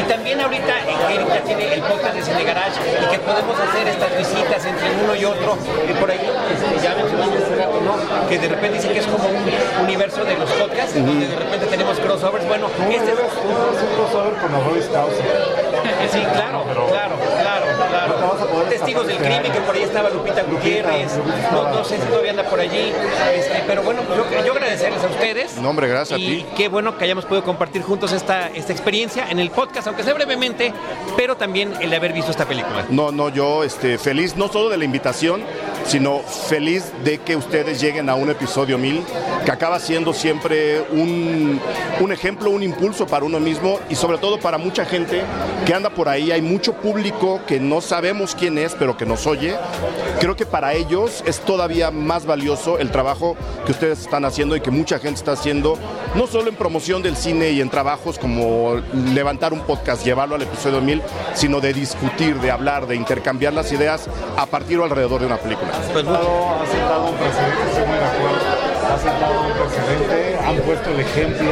Y también ahorita eh, Erika tiene el podcast de Cine Garage y que podemos hacer estas visitas entre uno y otro. Y por ahí este, ya mencionamos hace rato, ¿no? Que de repente dicen que es como un universo de los podcasts, donde de repente tenemos crossovers. Bueno, este es un crossover con Royce Causa. Sí, claro, claro, claro, claro. Testigos del crimen, que por ahí estaba Lupita Gutiérrez. No, no sé si todavía anda por allí. Este, pero bueno, yo, yo agradecerles a ustedes. No, hombre, gracias a Y ti. qué bueno que hayamos podido compartir juntos esta, esta experiencia en el podcast, aunque sea brevemente, pero también el haber visto esta película. No, no, yo este, feliz no solo de la invitación, sino feliz de que ustedes lleguen a un episodio mil, que acaba siendo siempre un, un ejemplo, un impulso para uno mismo y sobre todo para mucha gente que anda por ahí. Hay mucho público que no sabemos quién es, pero que nos oye. Creo que para ellos es todavía más valioso el trabajo que ustedes están haciendo y que mucha gente está haciendo, no solo en promoción del cine y en trabajos como levantar un podcast, llevarlo al episodio 1000, sino de discutir, de hablar, de intercambiar las ideas a partir o alrededor de una película. Pues sentado, ha sentado un precedente, estoy muy de acuerdo. Ha sentado un precedente, han puesto el ejemplo,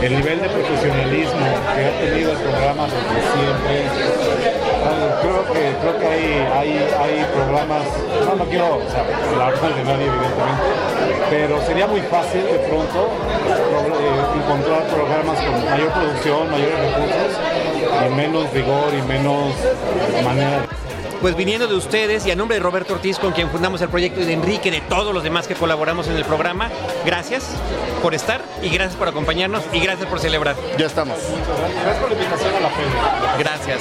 el nivel de profesionalismo que ha tenido el programa desde siempre. Creo que, creo que hay, hay, hay programas, no, no quiero o sea, hablar de nadie evidentemente, pero sería muy fácil de pronto pro- eh, encontrar programas con mayor producción, mayores recursos y menos rigor y menos manera. de Pues viniendo de ustedes y a nombre de Roberto Ortiz, con quien fundamos el proyecto, y de Enrique, de todos los demás que colaboramos en el programa, gracias por estar y gracias por acompañarnos y gracias por celebrar. Ya estamos. Gracias por la invitación a la feria. Gracias.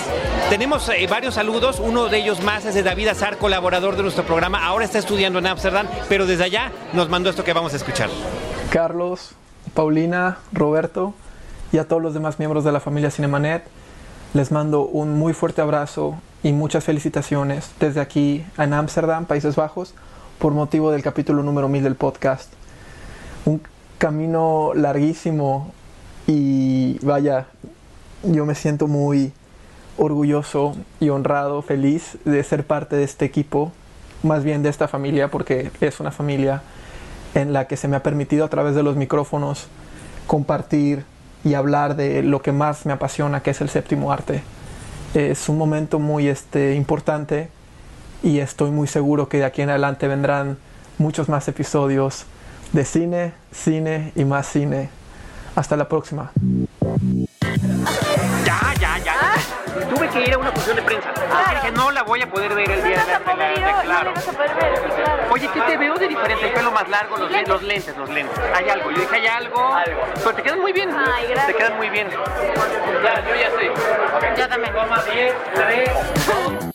Tenemos eh, varios saludos, uno de ellos más es de David Azar, colaborador de nuestro programa, ahora está estudiando en Ámsterdam, pero desde allá nos mandó esto que vamos a escuchar. Carlos, Paulina, Roberto y a todos los demás miembros de la familia Cinemanet. Les mando un muy fuerte abrazo y muchas felicitaciones desde aquí en Ámsterdam, Países Bajos, por motivo del capítulo número 1000 del podcast. Un camino larguísimo y vaya, yo me siento muy orgulloso y honrado, feliz de ser parte de este equipo, más bien de esta familia, porque es una familia en la que se me ha permitido a través de los micrófonos compartir y hablar de lo que más me apasiona, que es el séptimo arte. Es un momento muy este, importante y estoy muy seguro que de aquí en adelante vendrán muchos más episodios de cine, cine y más cine. Hasta la próxima. Que ir a una función de prensa. Así dije, no la voy a poder ver el día de la, de la- de- claro. Oye, ¿qué te veo de diferente? El pelo más largo, los, le- los lentes, los lentes. Hay algo. Yo dije, hay algo. Pero te quedan muy bien. Ay, gracias. Te quedan muy bien. Ya, yo ya estoy. Yo también. Toma 10, 3.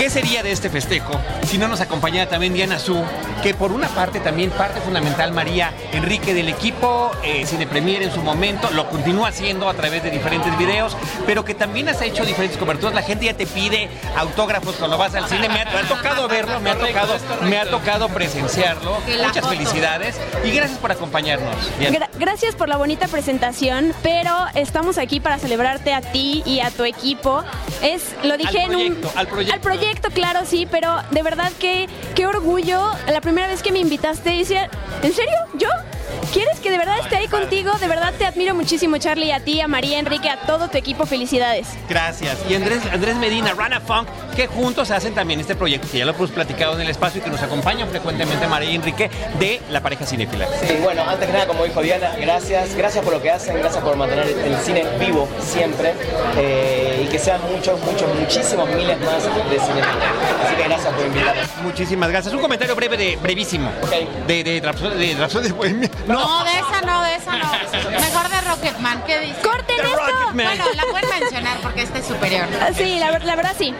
¿Qué sería de este festejo si no nos acompañara también Diana Su, que por una parte también parte fundamental María Enrique del equipo eh, Cine Premier en su momento, lo continúa haciendo a través de diferentes videos, pero que también has hecho diferentes coberturas. La gente ya te pide autógrafos cuando vas al cine. Me ha, me ha tocado verlo, me ha tocado, me ha tocado presenciarlo. Muchas felicidades y gracias por acompañarnos. Gra- gracias por la bonita presentación, pero estamos aquí para celebrarte a ti y a tu equipo. Es, lo dije en un proyecto, al proyecto. al proyecto, claro, sí, pero de verdad que qué orgullo. La primera vez que me invitaste decía, ¿en serio? ¿Yo? ¿Quieres que de verdad esté ahí contigo? De verdad te admiro muchísimo, Charlie, a ti, a María, Enrique, a todo tu equipo. Felicidades. Gracias. Y Andrés, Andrés Medina, Rana Funk, que juntos hacen también este proyecto, que ya lo hemos platicado en el espacio y que nos acompañan frecuentemente María y Enrique de la pareja cinéfila. Sí, bueno, antes que nada, como dijo Diana, gracias, gracias por lo que hacen, gracias por mantener el cine vivo siempre eh, y que sean muchos, muchos, muchísimos miles más de cine. Así que gracias por invitarnos. Muchísimas gracias. Un comentario breve, de brevísimo. De, de, de Rhapsody de Bohemia. No, de esa no, de esa no. Mejor de Rocketman, ¿qué dices? ¡Corten esto! Bueno, la pueden mencionar porque este es superior. Sí, la, ver- la verdad sí.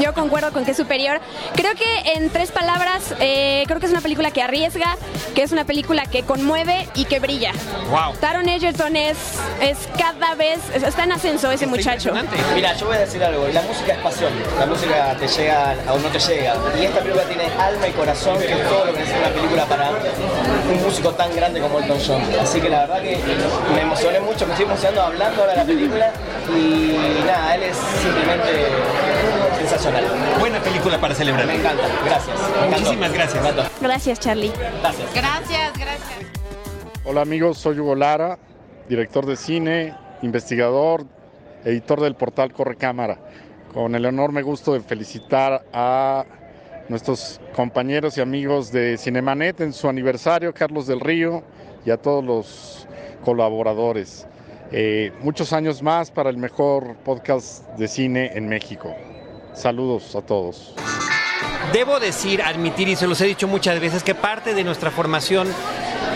Yo concuerdo con que es superior. Creo que en tres palabras, eh, creo que es una película que arriesga, que es una película que conmueve y que brilla. Wow. Taron Egerton es, es cada vez, es- está en ascenso ese muchacho. Mira, yo voy a decir algo, la música es pasión, la música te llega o no te llega. Y esta película tiene alma y corazón, que es todo lo que necesita una película para un músico tan grande como Elton John. Así que la verdad que me emocioné mucho, me estoy emocionando hablando ahora de la película y nada, él es simplemente sensacional. Buena película para celebrar. Me encanta, gracias. Me. Muchísimas gracias. Me. Gracias, Charlie. Gracias. Gracias, gracias. Hola amigos, soy Hugo Lara, director de cine, investigador, editor del portal Corre Cámara. Con el enorme gusto de felicitar a nuestros compañeros y amigos de Cinemanet en su aniversario, Carlos del Río, y a todos los colaboradores. Eh, muchos años más para el mejor podcast de cine en México. Saludos a todos. Debo decir, admitir, y se los he dicho muchas veces, que parte de nuestra formación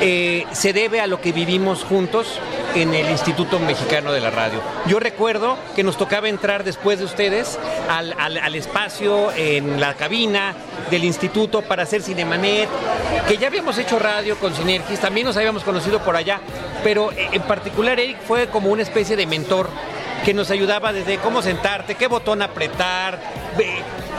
eh, se debe a lo que vivimos juntos en el Instituto Mexicano de la Radio. Yo recuerdo que nos tocaba entrar después de ustedes al, al- espacio en la cabina del instituto para hacer Cinemanet, que ya habíamos hecho radio con Sinergis, también nos habíamos conocido por allá, pero eh, en particular Eric fue como una especie de mentor que nos ayudaba desde cómo sentarte, qué botón apretar,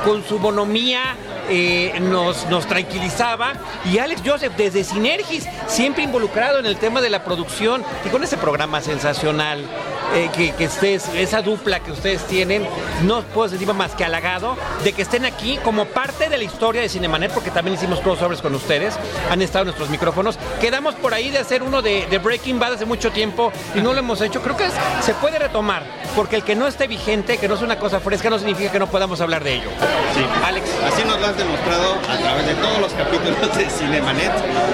con su bonomía eh, nos, nos tranquilizaba. Y Alex Joseph, desde Sinergis, siempre involucrado en el tema de la producción y con ese programa sensacional eh, que, que estés, esa dupla que ustedes tienen, no puedo sentirme más que halagado de que estén aquí como parte de la historia de Cinemanet, porque también hicimos crossovers con ustedes, han estado nuestros micrófonos. Quedamos por ahí de hacer uno de, Breaking Bad hace mucho tiempo y no lo hemos hecho. Creo que se puede retomar, porque el que no esté vigente, que no es una cosa fresca, no significa que no podamos hablar de ello. Sí, Alex. Así nos lo has demostrado a través de todos los capítulos de Cinemanet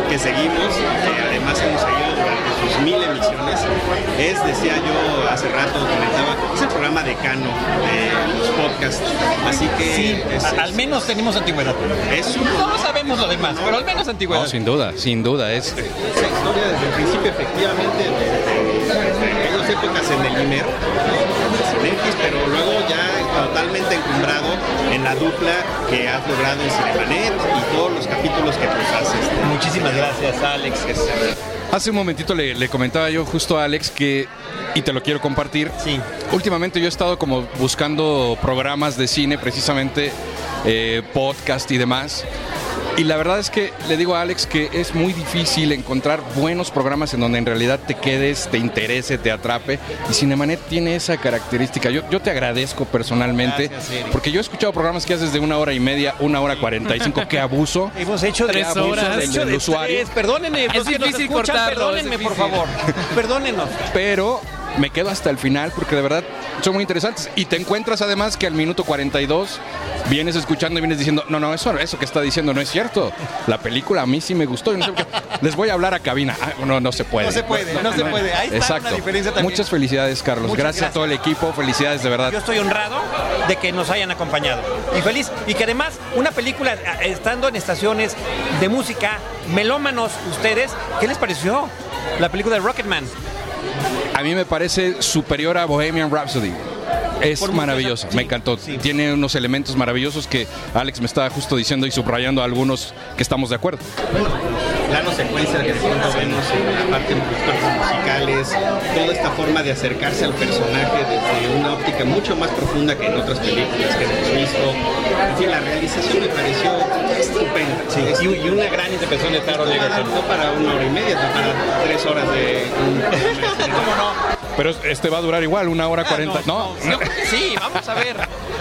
que seguimos, que además hemos seguido durante sus mil emisiones. Es, decía yo hace rato, comentaba, es el programa decano de los podcasts. Así que Sí, es- a- al menos tenemos antigüedad. Es un- No sabemos lo demás, pero al menos antigüedad. No, sin duda, sin duda. Es, esa historia desde el principio, efectivamente, épocas en el IMER, pero luego ya totalmente encumbrado en la dupla que has logrado en Cinemanet y todos los capítulos que pues haces. Muchísimas gracias, Alex. Hace un momentito le, le comentaba yo justo a Alex que, y te lo quiero compartir, últimamente yo he estado como buscando programas de cine, precisamente eh, podcast y demás. Y la verdad es que le digo a Alex que es muy difícil encontrar buenos programas en donde en realidad te quedes, te interese, te atrape. Y Cinemanet tiene esa característica. Yo, yo te agradezco personalmente, Gracias, porque yo he escuchado programas que haces de una hora y media, una hora cuarenta y cinco. ¡Qué abuso! (laughs) Hemos hecho abuso horas. del- Hecho del de usuario. tres. Perdónenme, Es que difícil escuchan, cortarlo, perdónenme, es por favor. (laughs) Perdónenos. pero me quedo hasta el final porque de verdad son muy interesantes. Y te encuentras además que al minuto 42 vienes escuchando y vienes diciendo, no, no, eso, eso que está diciendo no es cierto. La película a mí sí me gustó. y no sé por qué. Les voy a hablar a cabina. Ah, no, no se puede. No se puede, no se puede. Ahí está Exacto. una diferencia también. Muchas felicidades, Carlos. Muchas gracias, a todo el equipo. Felicidades de verdad. Yo estoy honrado de que nos hayan acompañado. Y feliz. Y que además, una película, eh, estando en estaciones de música, melómanos ustedes, ¿qué les pareció? La película de Rocketman. A mí me parece superior a Bohemian Rhapsody. Es maravillosa, me encantó. Tiene unos elementos maravillosos que Alex me estaba justo diciendo y subrayando algunos que estamos de acuerdo. Plano secuencia que de pronto vemos en la parte de los musicales, toda esta forma de acercarse al personaje desde una óptica mucho más profunda que en otras películas que hemos visto. En fin, la realización me pareció estupenda. y, y una gran interpretación de Egerton. para, no para una hora y media, sino para tres horas de un (laughs) ¿Cómo no? Pero este va a durar igual, una hora Ah, cuarenta. no, no. Yo creo que sí, vamos a ver.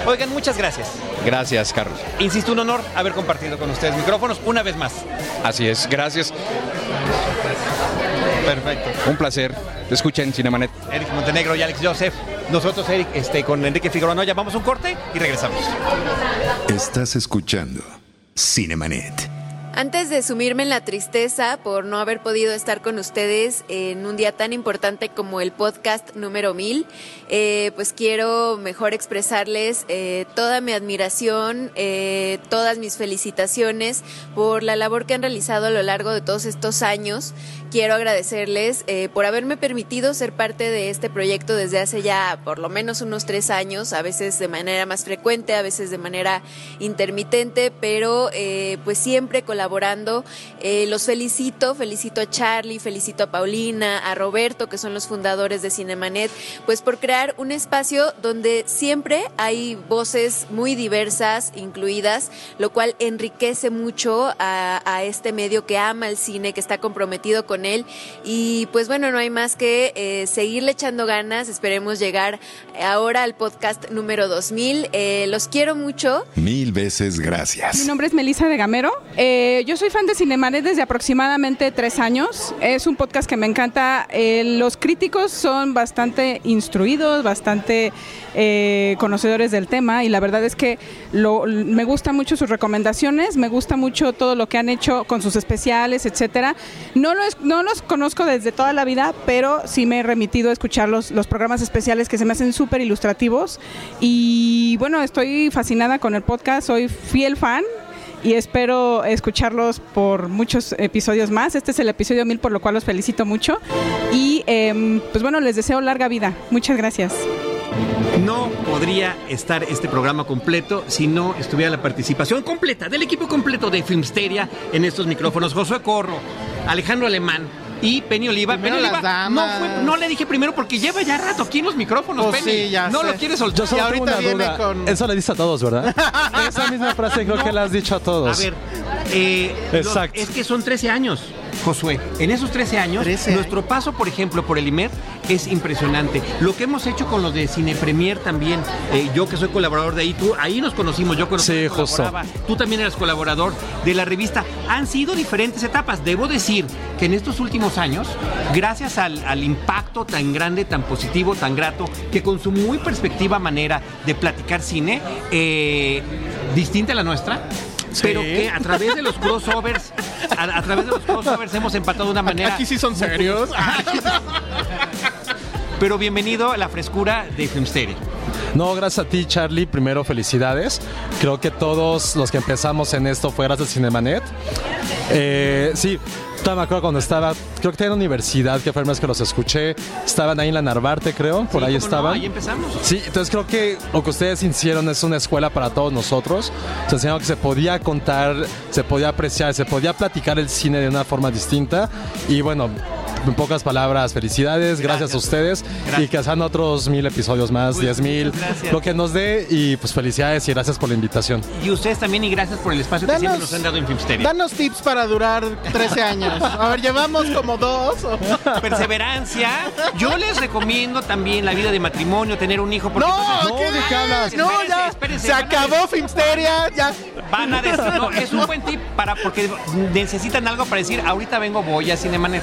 Oigan, muchas gracias. Gracias, Carlos. Insisto, un honor haber compartido con ustedes micrófonos una vez más. Así es, gracias. Perfecto. Un placer. Escuchen Cinemanet. Eric Montenegro y Alex Joseph. Nosotros, Eric, este, con Enrique Figueroa Noya, vamos a un corte y regresamos. Estás escuchando Cinemanet. Antes de sumirme en la tristeza por no haber podido estar con ustedes en un día tan importante como el podcast número 1000, eh, pues quiero mejor expresarles eh, toda mi admiración, eh, todas mis felicitaciones por la labor que han realizado a lo largo de todos estos años. Quiero agradecerles eh, por haberme permitido ser parte de este proyecto desde hace ya por lo menos unos tres años, a veces de manera más frecuente, a veces de manera intermitente, pero eh, pues siempre colaborando. Eh, los felicito, felicito a Charlie, felicito a Paulina, a Roberto, que son los fundadores de Cinemanet, pues por crear un espacio donde siempre hay voces muy diversas incluidas, lo cual enriquece mucho a, a este medio que ama el cine, que está comprometido con él. Y pues bueno, no hay más que eh, seguirle echando ganas. Esperemos llegar ahora al podcast número 2000. Eh, los quiero mucho. Mil veces gracias. Mi nombre es Melissa de Gamero. Eh, yo soy fan de Cinemanet desde aproximadamente tres años. Es un podcast que me encanta. Eh, los críticos son bastante instruidos, bastante eh, conocedores del tema y la verdad es que lo, me gustan mucho sus recomendaciones, me gusta mucho todo lo que han hecho con sus especiales, etcétera. No los, no los conozco desde toda la vida, pero sí me he remitido a escuchar los, los programas especiales que se me hacen súper ilustrativos y bueno, estoy fascinada con el podcast, soy fiel fan y espero escucharlos por muchos episodios más. Este es el episodio 1000, por lo cual los felicito mucho. Y em, pues bueno, les deseo larga vida. Muchas gracias. No podría estar este programa completo si no estuviera la participación completa del equipo completo de Filmsteria en estos micrófonos. Josué Corro, Alejandro Alemán y Penny Oliva. Primero Penny Oliva. No, fue- no le dije primero porque lleva ya rato aquí en los micrófonos, Pues Penny. sí, ya no sé. lo quiere soltar. Yo solo tengo una duda. Eso le dices a todos, ¿verdad? (laughs) Esa misma frase creo que le has dicho a A todos. ver, eh, Exacto. los- es que son 13 años. Josué, en esos 13 años, nuestro paso, por ejemplo, por el IMER es impresionante. Lo que hemos hecho con los de Cine Premier también, eh, yo que soy colaborador de ahí, tú, ahí nos conocimos, yo conocí, Sí, colaboraba, tú también eras colaborador de la revista. Han sido diferentes etapas. Debo decir que en estos últimos años, gracias al, al impacto tan grande, tan positivo, tan grato, que con su muy perspectiva manera de platicar cine, eh, distinta a la nuestra, pero que a través de los crossovers, a, a través de los crossovers hemos empatado de una manera. Aquí sí son serios. Pero bienvenido a la frescura de Filmsteria. No, gracias a ti, Charlie. Primero, felicidades. Creo que todos los que empezamos en esto fue gracias a Cinemanet. Eh, sí, me acuerdo cuando estaba, creo que tenía en la universidad, que fue el mes que los escuché. Estaban ahí en la Narvarte, creo, por ahí ¿Cómo no? estaban. Ahí empezamos. Sí, entonces creo que lo que ustedes hicieron es una escuela para todos nosotros. Se enseñaron que se podía contar, se podía apreciar, se podía platicar el cine de una forma distinta. Y bueno, en pocas palabras, felicidades, gracias, a ustedes. Y que sean otros mil episodios más, diez mil, gracias. lo que nos dé. Y pues felicidades y gracias por la invitación. Y ustedes también, y gracias por el espacio que siempre nos han dado en Filmsteria. Danos tips para durar 13 años. A ver, llevamos como dos. Perseverancia. Yo les recomiendo también la vida de matrimonio, tener un hijo. Porque No, ¿qué? ¿de qué? No, Espérense, ya. espérense, Se acabó Filmsteria, ya. Van a decir, no, es un buen tip para porque necesitan algo para decir, ahorita vengo, voy a Cinemanet.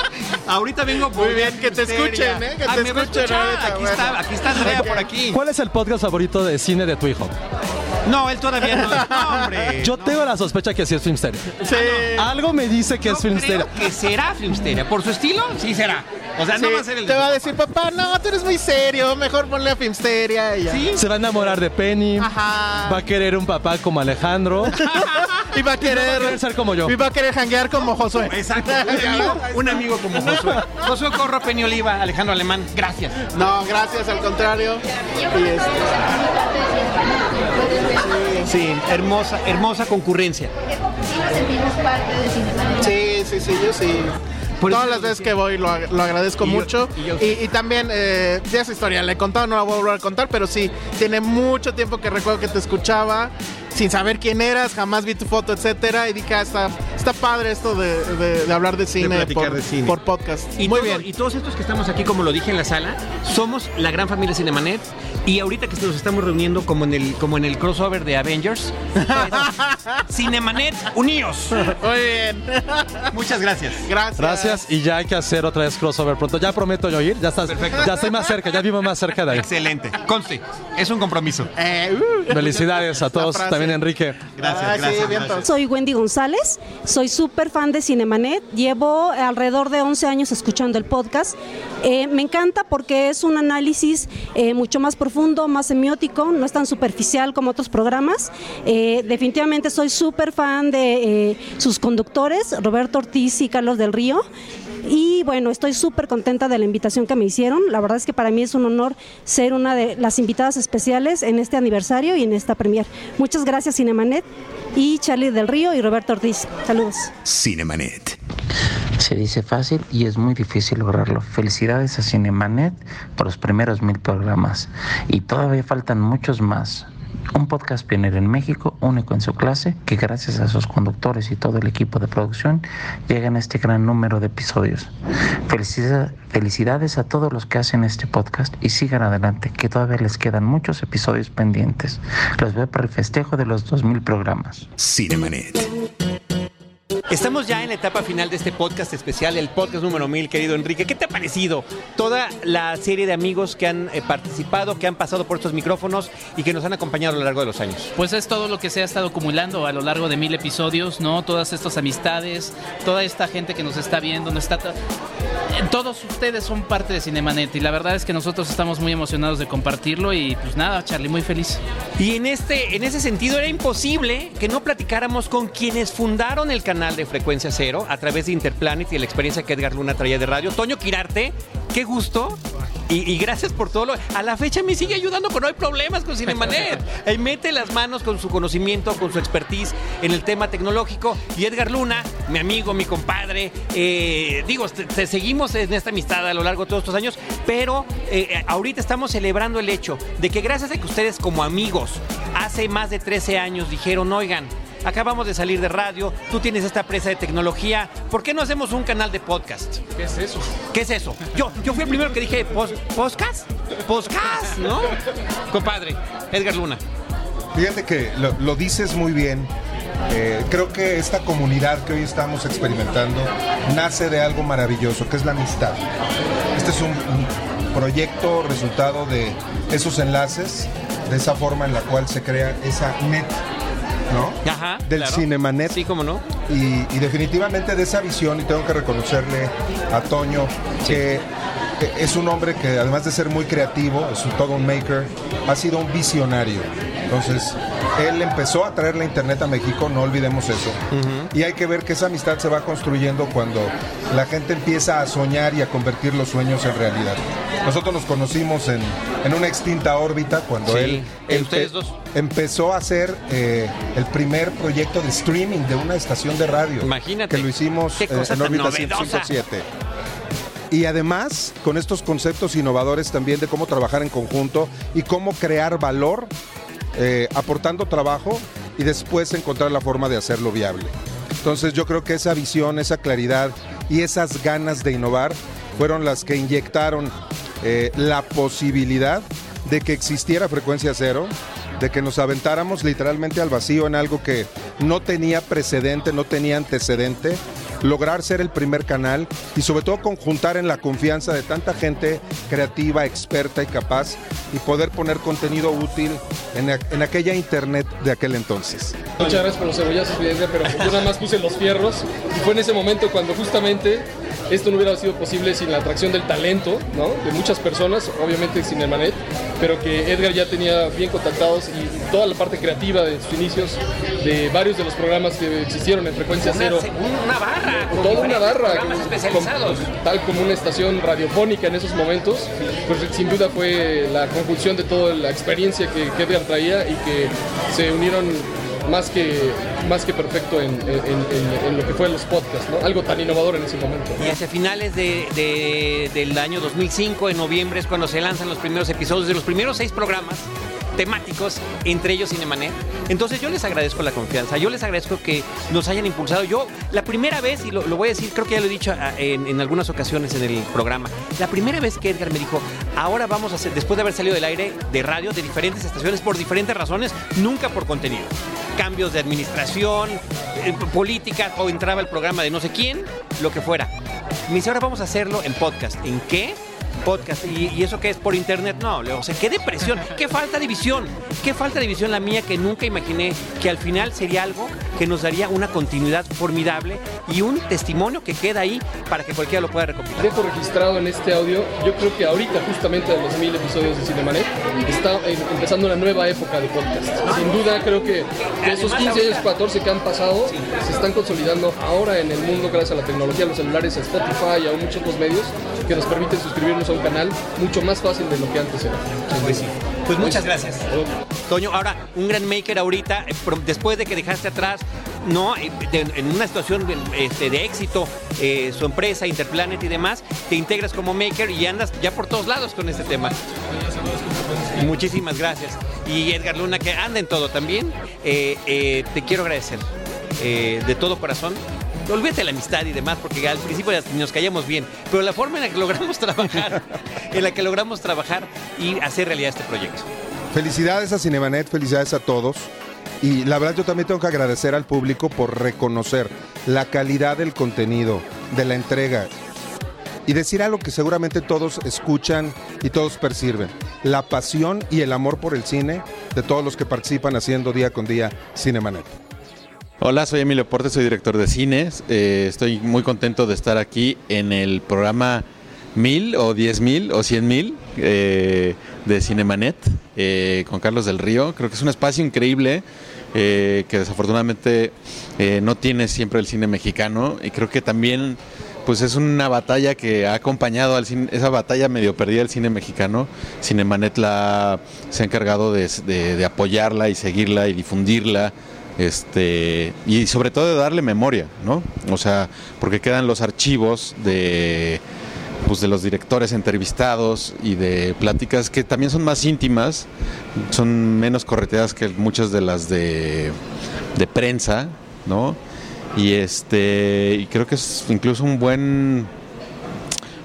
ahorita vengo, Muy bien, a que te escuchen, ¿eh? Que Ah, te va a escuchen ahorita, Aquí bueno. está, aquí está Andrea por aquí. ¿Cuál es el podcast favorito de cine de tu hijo? No, él todavía no. (laughs) No, hombre. Yo tengo la sospecha que sí es Filmsteria. Sí. Algo me dice que es Filmsteria. Creo que será Filmsteria. Por su estilo, sí será. O sea, no Sí, va a ser el Te va a decir, papá, no, tú eres muy serio, mejor ponle a Filmsteria y ya. Se va a enamorar de Penny. Ajá. Va a querer un papá como Alejandro. (laughs) Y va a querer, ser como yo. y va a querer janguear como Josué. Exacto. Un amigo, un amigo como Josué. (laughs) Josué Corro, Peña Oliva, Alejandro Alemán. Gracias. No, gracias, al contrario. Y este, Sí, hermosa, hermosa concurrencia. Sí, sí, sí, yo sí. Todas las veces que voy lo, ag- lo agradezco Y yo- mucho. y yo- Y, y también, eh, ya esa historia la he contado, no la voy a volver a contar, pero sí, tiene mucho tiempo que recuerdo que te escuchaba, sin saber quién eras, jamás vi tu foto, etcétera, y dije, ah, está, está padre esto de, de- de hablar de cine, platicar por, de cine. por podcast. Y Muy todo- bien. Y todos estos que estamos aquí, como lo dije en la sala, somos la gran familia Cinemanet. Y ahorita que nos estamos reuniendo como en el, como en el crossover de Avengers, (laughs) Cinemanet, uníos. Muy bien. Muchas gracias. Gracias. Gracias y ya hay que hacer otra vez crossover pronto. Ya prometo yo ir, ya estás, ya estoy más cerca, ya vivo más cerca de ahí. Excelente. Conste, es un compromiso. Eh, uh. Felicidades a todos. También Enrique. Gracias, Ah, sí, gracias. bien, gracias. Soy Wendy González, soy súper fan de Cinemanet, llevo alrededor de 11 años escuchando el podcast. Eh, me encanta porque es un análisis eh, mucho más profundo, más semiótico, no es tan superficial como otros programas. Eh, definitivamente soy súper fan de eh, sus conductores, Roberto Ortiz y Carlos del Río. Y bueno, estoy súper contenta de la invitación que me hicieron. La verdad es que para mí es un honor ser una de las invitadas especiales en este aniversario y en esta premier. Muchas gracias Cinemanet y Charlie del Río y Roberto Ortiz. Saludos. Cinemanet. Se dice fácil y es muy difícil lograrlo. Felicidades a Cinemanet por los primeros mil programas. Y todavía faltan muchos más. Un podcast pionero en México, único en su clase, que gracias a sus conductores y todo el equipo de producción llegan a este gran número de episodios. Felicida- felicidades a todos los que hacen este podcast y sigan adelante, que todavía les quedan muchos episodios pendientes. Los veo para el festejo de los 2000 programas. Cinemanet. Estamos ya en la etapa final de este podcast especial, el podcast número 1000, querido Enrique. ¿Qué te ha parecido toda la serie de amigos que han eh, participado, que han pasado por estos micrófonos y que nos han acompañado a lo largo de los años? Pues es todo lo que se ha estado acumulando a lo largo de mil episodios, ¿no? Todas estas amistades, toda esta gente que nos está viendo, nos está... to- Todos ustedes son parte de Cinemanet y la verdad es que nosotros estamos muy emocionados de compartirlo y pues nada, Charlie, muy feliz. Y en, este, en ese sentido era imposible que no platicáramos con quienes fundaron el canal de Frecuencia Cero a través de Interplanet y la experiencia que Edgar Luna traía de radio. Toño Quirarte, qué gusto. Y, y gracias por todo lo... A la fecha me sigue ayudando cuando hay problemas con Cinemanet. (laughs) Él mete las manos con su conocimiento, con su expertise en el tema tecnológico. Y Edgar Luna, mi amigo, mi compadre, eh, digo, te, te seguimos en esta amistad a lo largo de todos estos años, pero eh, ahorita estamos celebrando el hecho de que gracias a que ustedes como amigos hace más de 13 años dijeron, oigan, acabamos de salir de radio, tú tienes esta presa de tecnología, ¿por qué no hacemos un canal de podcast? ¿Qué es eso? ¿Qué es eso? Yo, yo fui el primero que dije, "Pos- ¿podcast? ¿Podcast? ¿No? Compadre, Edgar Luna. Fíjate que lo, lo dices muy bien. Eh, creo que esta comunidad que hoy estamos experimentando nace de algo maravilloso, que es la amistad. Este es un, un proyecto resultado de esos enlaces, de esa forma en la cual se crea esa net, ¿no? Ajá. Del claro. Cinemanet. Sí, cómo no. Y, y definitivamente de esa visión, y tengo que reconocerle a Toño que es un hombre que además de ser muy creativo, es un maker, ha sido un visionario. Entonces, él empezó a traer la internet a México, no olvidemos eso. Y hay que ver que esa amistad se va construyendo cuando la gente empieza a soñar y a convertir los sueños en realidad. Nosotros nos conocimos en, en una extinta órbita cuando él dos? empezó a hacer eh, el primer proyecto de streaming de una estación de radio. Imagínate. Que lo hicimos eh, en órbita 157. Y además, con estos conceptos innovadores también de cómo trabajar en conjunto y cómo crear valor, eh, aportando trabajo y después encontrar la forma de hacerlo viable. Entonces yo creo que esa visión, esa claridad y esas ganas de innovar fueron las que inyectaron eh, la posibilidad de que existiera frecuencia cero, de que nos aventáramos literalmente al vacío en algo que no tenía precedente, no tenía antecedente, lograr ser el primer canal y sobre todo conjuntar en la confianza de tanta gente creativa, experta y capaz y poder poner contenido útil en, en aquella internet de aquel entonces. Muchas gracias por los cebollazos, pero yo nada más puse los fierros y fue en ese momento cuando justamente esto no hubiera sido posible sin la atracción del talento, ¿no? De muchas personas, obviamente sin Emanet, pero que Edgar ya tenía bien contactados y toda la parte creativa de sus inicios de varios de los programas que existieron en Frecuencia Cero. una barra, con Toda una barra. programas con- especializados. con- tal como una estación radiofónica en esos momentos, pues sin duda fue la conjunción de toda la experiencia que, que Edgar traía y que se unieron más que, más que perfecto en, lo que fue los podcasts, ¿no? Algo tan innovador en ese momento. Y hacia finales de, de- del año 2005, en noviembre, es cuando se lanzan los primeros episodios de los primeros seis programas temáticos, entre ellos Cinemanet. Entonces yo les agradezco la confianza, yo les agradezco que nos hayan impulsado. Yo, la primera vez, y lo, lo voy a decir, creo que ya lo he dicho ah, en, en algunas ocasiones en el programa, la primera vez que Edgar me dijo, ahora vamos a hacer, después de haber salido del aire de radio de diferentes estaciones por diferentes razones, nunca por contenido. Cambios de administración, eh, política, o entraba el programa de no sé quién, lo que fuera. Me dice, ahora vamos a hacerlo en podcast. ¿En qué? Podcast. ¿Y, y eso qué es? ¿Por internet? No, le- o sea, qué depresión, qué falta de visión, qué falta de visión la mía que nunca imaginé que al final sería algo que nos daría una continuidad formidable y un testimonio que queda ahí para que cualquiera lo pueda recopilar. Dejo registrado en este audio, yo creo que ahorita justamente de los mil episodios de Cinemanet está eh, empezando una nueva época de podcast. Sin duda creo que de esos 15 años, 14 que han pasado, se están consolidando ahora en el mundo gracias a la tecnología, a los celulares, a Spotify y a muchos otros medios que nos permiten suscribirnos a un canal mucho más fácil de lo que antes era. Pues sí. Pues muchas gracias. Toño, ahora, un gran maker ahorita, eh, después de que dejaste atrás, no, Eh, en una situación este, de éxito, eh, su empresa, Interplanet y demás, te integras como maker y andas ya por todos lados con este tema. Muchísimas gracias. Y Edgar Luna, que anda en todo también, eh, eh, te quiero agradecer eh, de todo corazón. Olvídate la amistad y demás, porque al principio nos callamos bien, pero la forma en la que logramos (laughs) trabajar, en la que logramos trabajar y hacer realidad este proyecto. Felicidades a Cinemanet, felicidades a todos. Y la verdad yo también tengo que agradecer al público por reconocer la calidad del contenido, de la entrega. Y decir algo que seguramente todos escuchan y todos perciben. La pasión y el amor por el cine de todos los que participan haciendo día con día Cinemanet. Hola, soy Emilio Porte, soy director de cines. Eh, estoy muy contento de estar aquí en el programa 1000 o 10000 o 100000 eh, de Cinemanet eh, con Carlos del Río. Creo que es un espacio increíble eh, que desafortunadamente eh, no tiene siempre el cine mexicano y creo que también pues es una batalla que ha acompañado al cine, esa batalla medio perdida del cine mexicano. Cinemanet la, se ha encargado de apoyarla y seguirla y difundirla. Este, y sobre todo de darle memoria, ¿no? O sea, porque quedan los archivos de, pues, de los directores entrevistados y de pláticas que también son más íntimas, son menos correteadas que muchas de las de de prensa, ¿no? Y este y creo que es incluso un buen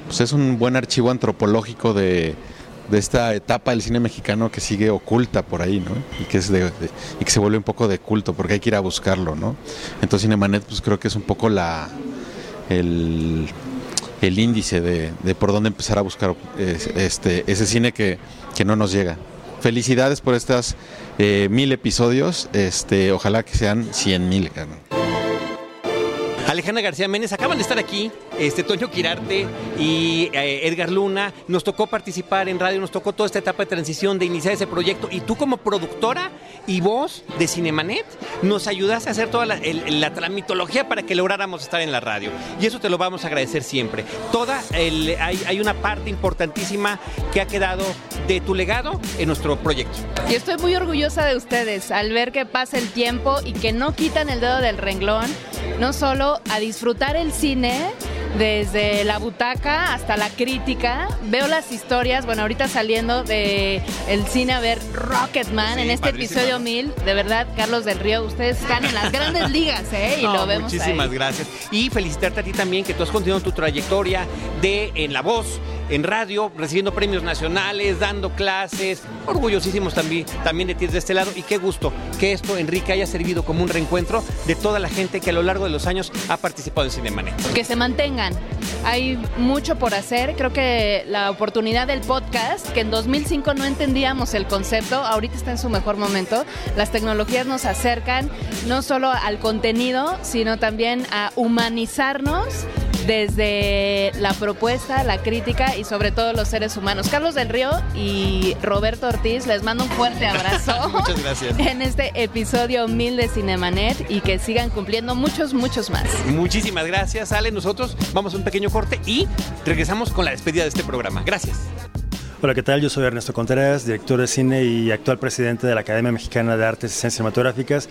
pues es un buen archivo antropológico de, de esta etapa del cine mexicano que sigue oculta por ahí, ¿no? Y que, es de, y que se vuelve un poco de culto, porque hay que ir a buscarlo, ¿no? Entonces Cinemanet, pues creo que es un poco la el, el índice de, de por dónde empezar a buscar este, ese cine que, que no nos llega. Felicidades por estas eh, mil episodios, este, ojalá que sean cien mil. Alejandra García Méndez acaban de estar aquí, este Toño Quirarte y eh, Edgar Luna. Nos tocó participar en radio, nos tocó toda esta etapa de transición, de iniciar ese proyecto. Y tú como productora y voz de Cinemanet nos ayudaste a hacer toda la, la tramitología para que lográramos estar en la radio. Y eso te lo vamos a agradecer siempre. Toda hay, hay una parte importantísima que ha quedado de tu legado en nuestro proyecto. Y estoy muy orgullosa de ustedes al ver que pasa el tiempo y que no quitan el dedo del renglón, no solo a disfrutar el cine desde la butaca hasta la crítica. Veo las historias, bueno, ahorita saliendo de el cine a ver Rocketman Sí, en este padrísimo. episodio 1000, de verdad, Carlos del Río, ustedes están en las grandes ligas, ¿eh? Y (laughs) No, lo vemos Muchísimas ahí. gracias. Y felicitarte a ti también que tú has continuado tu trayectoria de en la voz, en radio, recibiendo premios nacionales, dando clases. Orgullosísimos también, también de ti desde este lado. Y qué gusto que esto, Enrique, haya servido como un reencuentro de toda la gente que a lo largo de los años ha participado en Cinemanet. que se Hay mucho por hacer. Creo que la oportunidad del podcast, que en 2005 no entendíamos el concepto, ahorita está en su mejor momento. Las tecnologías nos acercan no solo al contenido, sino también a humanizarnos desde la propuesta, la crítica y sobre todo los seres humanos. Carlos del Río y Roberto Ortiz, les mando un fuerte (laughs) abrazo. Muchas gracias. En este episodio 1000 de Cinemanet y que sigan cumpliendo muchos, muchos más. Muchísimas gracias, Ale. Nosotros vamos a un pequeño corte y regresamos con la despedida de este programa. Gracias. Hola, ¿qué tal? Yo soy Ernesto Contreras, director de cine y actual presidente de la Academia Mexicana de Artes y Ciencias Cinematográficas.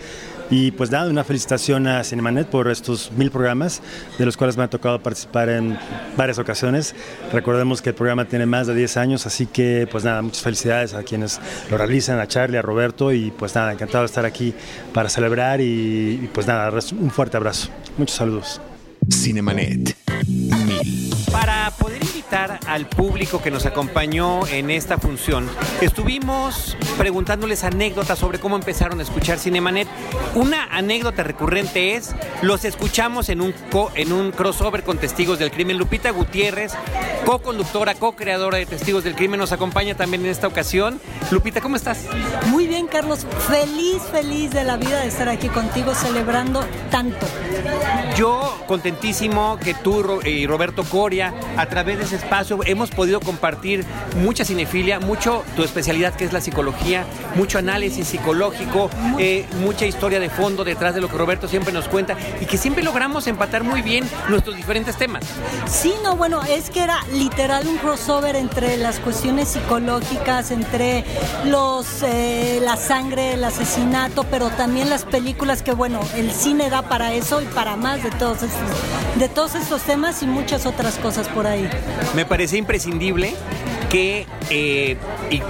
Y pues nada, una felicitación a Cinemanet por estos mil programas, de los cuales me ha tocado participar en varias ocasiones. Recordemos que el programa tiene más de 10 años, así que pues nada, muchas felicidades a quienes lo realizan, a Charlie, a Roberto, y pues nada, encantado de estar aquí para celebrar y, y, pues nada, un fuerte abrazo. Muchos saludos. Cinemanet. Mil. Para poder invitar al público que nos acompañó en esta función, estuvimos preguntándoles anécdotas sobre cómo empezaron a escuchar Cinemanet. Una anécdota recurrente es, los escuchamos en un, co- en un crossover con Testigos del Crimen. Lupita Gutiérrez, co-conductora, co-creadora de Testigos del Crimen, nos acompaña también en esta ocasión. Lupita, ¿cómo estás? Muy bien, Carlos. Feliz, feliz de la vida de estar aquí contigo celebrando tanto. Yo contentísimo que tú y Roberto Coria, a través de ese espacio, hemos podido compartir mucha cinefilia, mucho tu especialidad que es la psicología, mucho análisis psicológico, eh, mucha historia de fondo detrás de lo que Roberto siempre nos cuenta y que siempre logramos empatar muy bien nuestros diferentes temas. Sí, no, bueno, es que era literal un crossover entre las cuestiones psicológicas, entre los eh, la sangre, el asesinato, pero también las películas que bueno, el cine da para eso y para más de todos estos, de todos estos temas y muchas otras cosas por ahí. Me parece imprescindible que, eh, y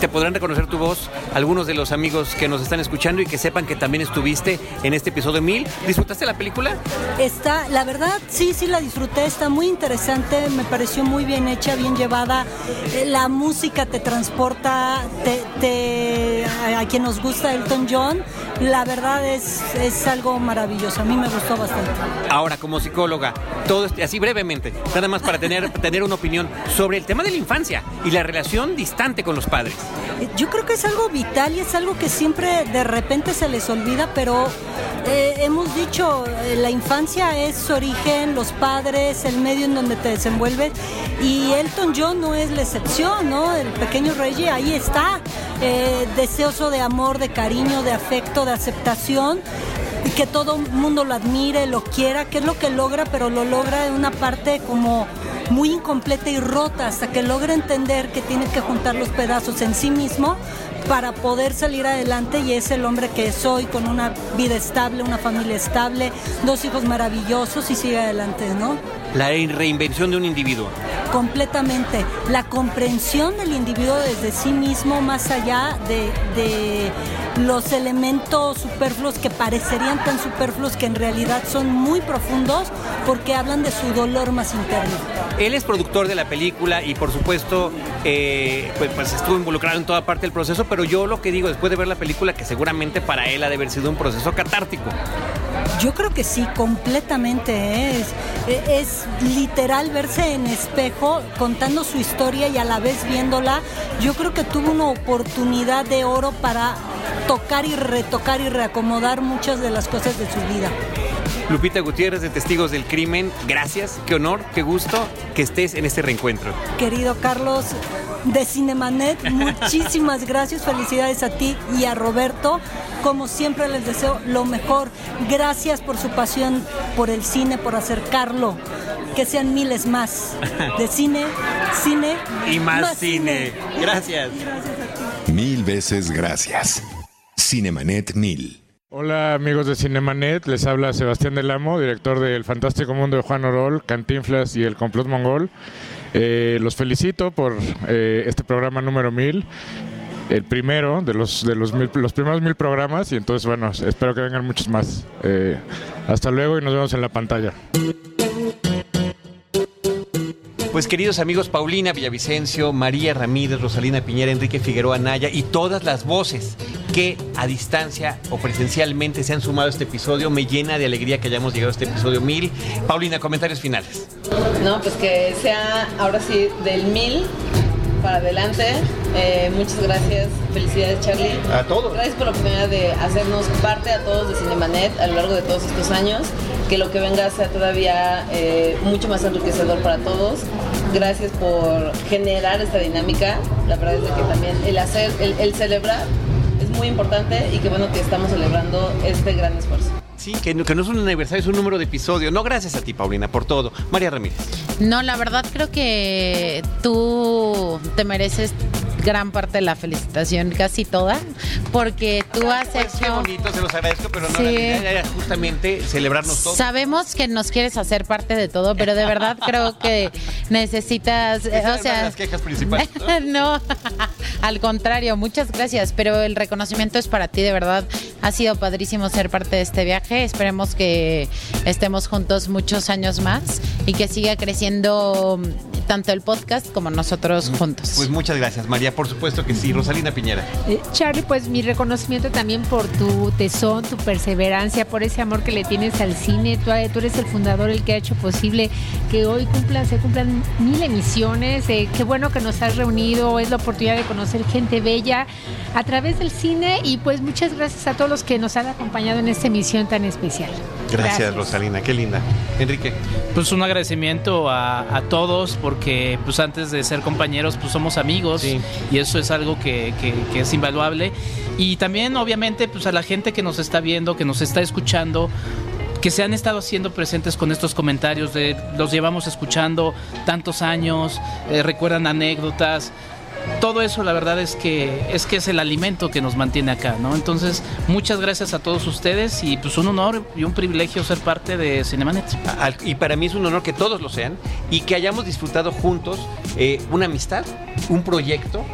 te podrán reconocer tu voz algunos de los amigos que nos están escuchando y que sepan que también estuviste en este episodio 1000. ¿Disfrutaste la película? Está, la verdad, sí, sí la disfruté, está muy interesante, me pareció muy bien hecha, bien llevada. Eh, La música te transporta, te, te- a, a quien nos gusta Elton John, la verdad es, es algo maravilloso, a mí me gustó bastante. Ahora, como psicóloga, todo así brevemente, nada más para tener, (laughs) tener una opinión sobre el tema de la infancia y la relación distante con los padres. Yo creo que es algo vital y es algo que siempre de repente se les olvida, pero eh, hemos dicho, eh, la infancia es su origen, los padres, el medio en donde te desenvuelves y Elton John no es la excepción, ¿no? El pequeño Reggie ahí está, eh, deseoso de amor, de cariño, de afecto, de aceptación y que todo el mundo lo admire, lo quiera, que es lo que logra, pero lo logra en una parte como muy incompleta y rota hasta que logra entender que tiene que juntar los pedazos en sí mismo para poder salir adelante y es el hombre que soy con una vida estable, una familia estable, dos hijos maravillosos y sigue adelante, ¿no? La reinvención de un individuo. Completamente. La comprensión del individuo desde sí mismo, más allá de, de los elementos superfluos que parecerían tan superfluos que en realidad son muy profundos porque hablan de su dolor más interno. Él es productor de la película y por supuesto eh, pues, pues estuvo involucrado en toda parte del proceso, pero yo lo que digo después de ver la película que seguramente para él ha de haber sido un proceso catártico. Yo creo que sí, completamente. Es, es literal verse en espejo contando su historia y a la vez viéndola. Yo creo que tuvo una oportunidad de oro para tocar y retocar y reacomodar muchas de las cosas de su vida. Lupita Gutiérrez de Testigos del Crimen, gracias, qué honor, qué gusto que estés en este reencuentro. Querido Carlos de Cinemanet, (laughs) muchísimas gracias, felicidades a ti y a Roberto. Como siempre les deseo lo mejor. Gracias por su pasión por el cine, por acercarlo. Que sean miles más de (laughs) cine, cine Y más, cine. Gracias. Mil veces gracias. Cinemanet Mil. Hola amigos de Cinemanet, les habla Sebastián Del Amo, director del Fantástico Mundo de Juan Orol, Cantinflas y El Complot Mongol. Eh, los felicito por eh, este programa número 1000, el primero de los de los, mil- los primeros mil programas y entonces bueno, espero que vengan muchos más. Eh, hasta luego y nos vemos en la pantalla. Pues queridos amigos, Paulina Villavicencio, María Ramírez, Rosalina Piñera, Enrique Figueroa Naya y todas las voces que a distancia o presencialmente se han sumado a este episodio, me llena de alegría que hayamos llegado a este episodio 1000. Paulina, comentarios finales. No, pues que sea ahora sí del mil para adelante. Eh, muchas gracias, felicidades Charlie. A todos. Gracias por la oportunidad de hacernos parte a todos de Cinemanet a lo largo de todos estos años. Que lo que venga sea todavía eh, mucho más enriquecedor para todos. Gracias por generar esta dinámica. La verdad es que también el hacer, el, el celebrar es muy importante y que bueno que estamos celebrando este gran esfuerzo. Sí, que no, es un aniversario, es un número de episodio. No, gracias a ti, Paulina, por todo. María Ramírez. No, la verdad creo que tú te mereces gran parte de la felicitación, casi toda, porque tú has Pues qué hecho... bonito, se los agradezco, pero no, Sí. la idea era justamente celebrarnos todos. Sabemos que nos quieres hacer parte de todo, pero de verdad (laughs) creo que necesitas, Esa o de sea, las quejas principales. no, (laughs) (laughs) al contrario, muchas gracias, pero el reconocimiento es para ti, de verdad. Ha sido padrísimo ser parte de este viaje. Esperemos que estemos juntos muchos años más y que siga creciendo tanto el podcast como nosotros juntos. Pues muchas gracias, María. Por supuesto que sí. Rosalina Piñera. Eh, Charlie, pues mi reconocimiento también por tu tesón, tu perseverancia, por ese amor que le tienes al cine. Tú, tú eres el fundador, el que ha hecho posible que hoy cumplan, se cumplan mil emisiones. Eh, qué bueno que nos has reunido, es la oportunidad de conocer gente bella a través del cine y pues muchas gracias a todos los que nos han acompañado en esta emisión tan especial. Gracias, Rosalina. Qué linda. Enrique. Pues un agradecimiento a, a todos porque pues antes de ser compañeros pues somos amigos. Y eso es algo que, que- que es invaluable. Y también obviamente pues a la gente que nos está viendo, que nos está escuchando que se han estado haciendo presentes con estos comentarios de los llevamos escuchando tantos años, eh, recuerdan anécdotas, todo eso la verdad es que es que es el alimento que nos mantiene acá, ¿no? Entonces, muchas gracias a todos ustedes y pues un honor y un privilegio ser parte de Cinemanet. Y para mí es un honor que todos lo sean y que hayamos disfrutado juntos eh, una amistad, un proyecto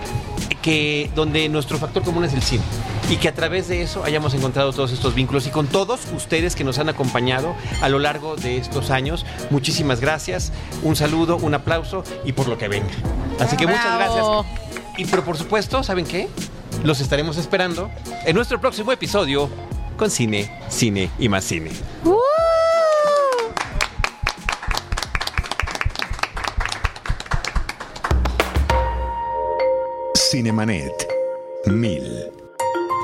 que donde nuestro factor común es el cine y que a través de eso hayamos encontrado todos estos vínculos. Y con todos ustedes que nos han acompañado a lo largo de estos años muchísimas gracias un saludo un aplauso y por lo que venga. Así que muchas Bravo. gracias. Y pero por supuesto saben qué los estaremos esperando en nuestro próximo episodio con cine cine y más cine. Cinemanet 1000.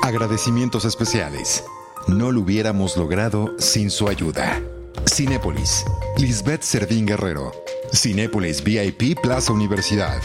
Agradecimientos especiales. No lo hubiéramos logrado sin su ayuda. Cinépolis. Lisbeth Servín Guerrero. Cinépolis VIP Plaza Universidad.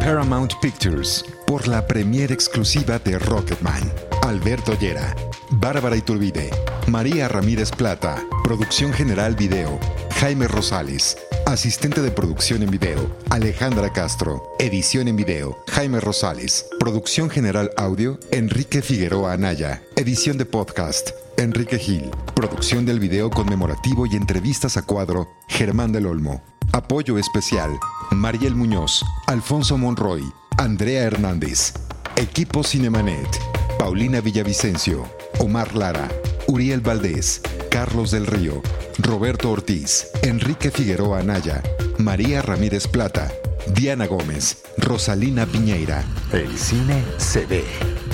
Paramount Pictures. Por la premiere exclusiva de Rocketman. Alberto Llera. Bárbara Iturbide. María Ramírez Plata. Producción General Video. Jaime Rosales. Asistente de producción en video, Alejandra Castro. Edición en video, Jaime Rosales. Producción general audio, Enrique Figueroa Anaya. Edición de podcast, Enrique Gil. Producción del video conmemorativo y entrevistas a cuadro, Germán del Olmo. Apoyo especial, Mariel Muñoz, Alfonso Monroy, Andrea Hernández. Equipo Cinemanet. Paulina Villavicencio, Omar Lara, Uriel Valdés, Carlos del Río, Roberto Ortiz, Enrique Figueroa Anaya, María Ramírez Plata, Diana Gómez, Rosalina Piñeira. El cine se ve,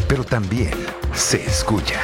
pero también se escucha.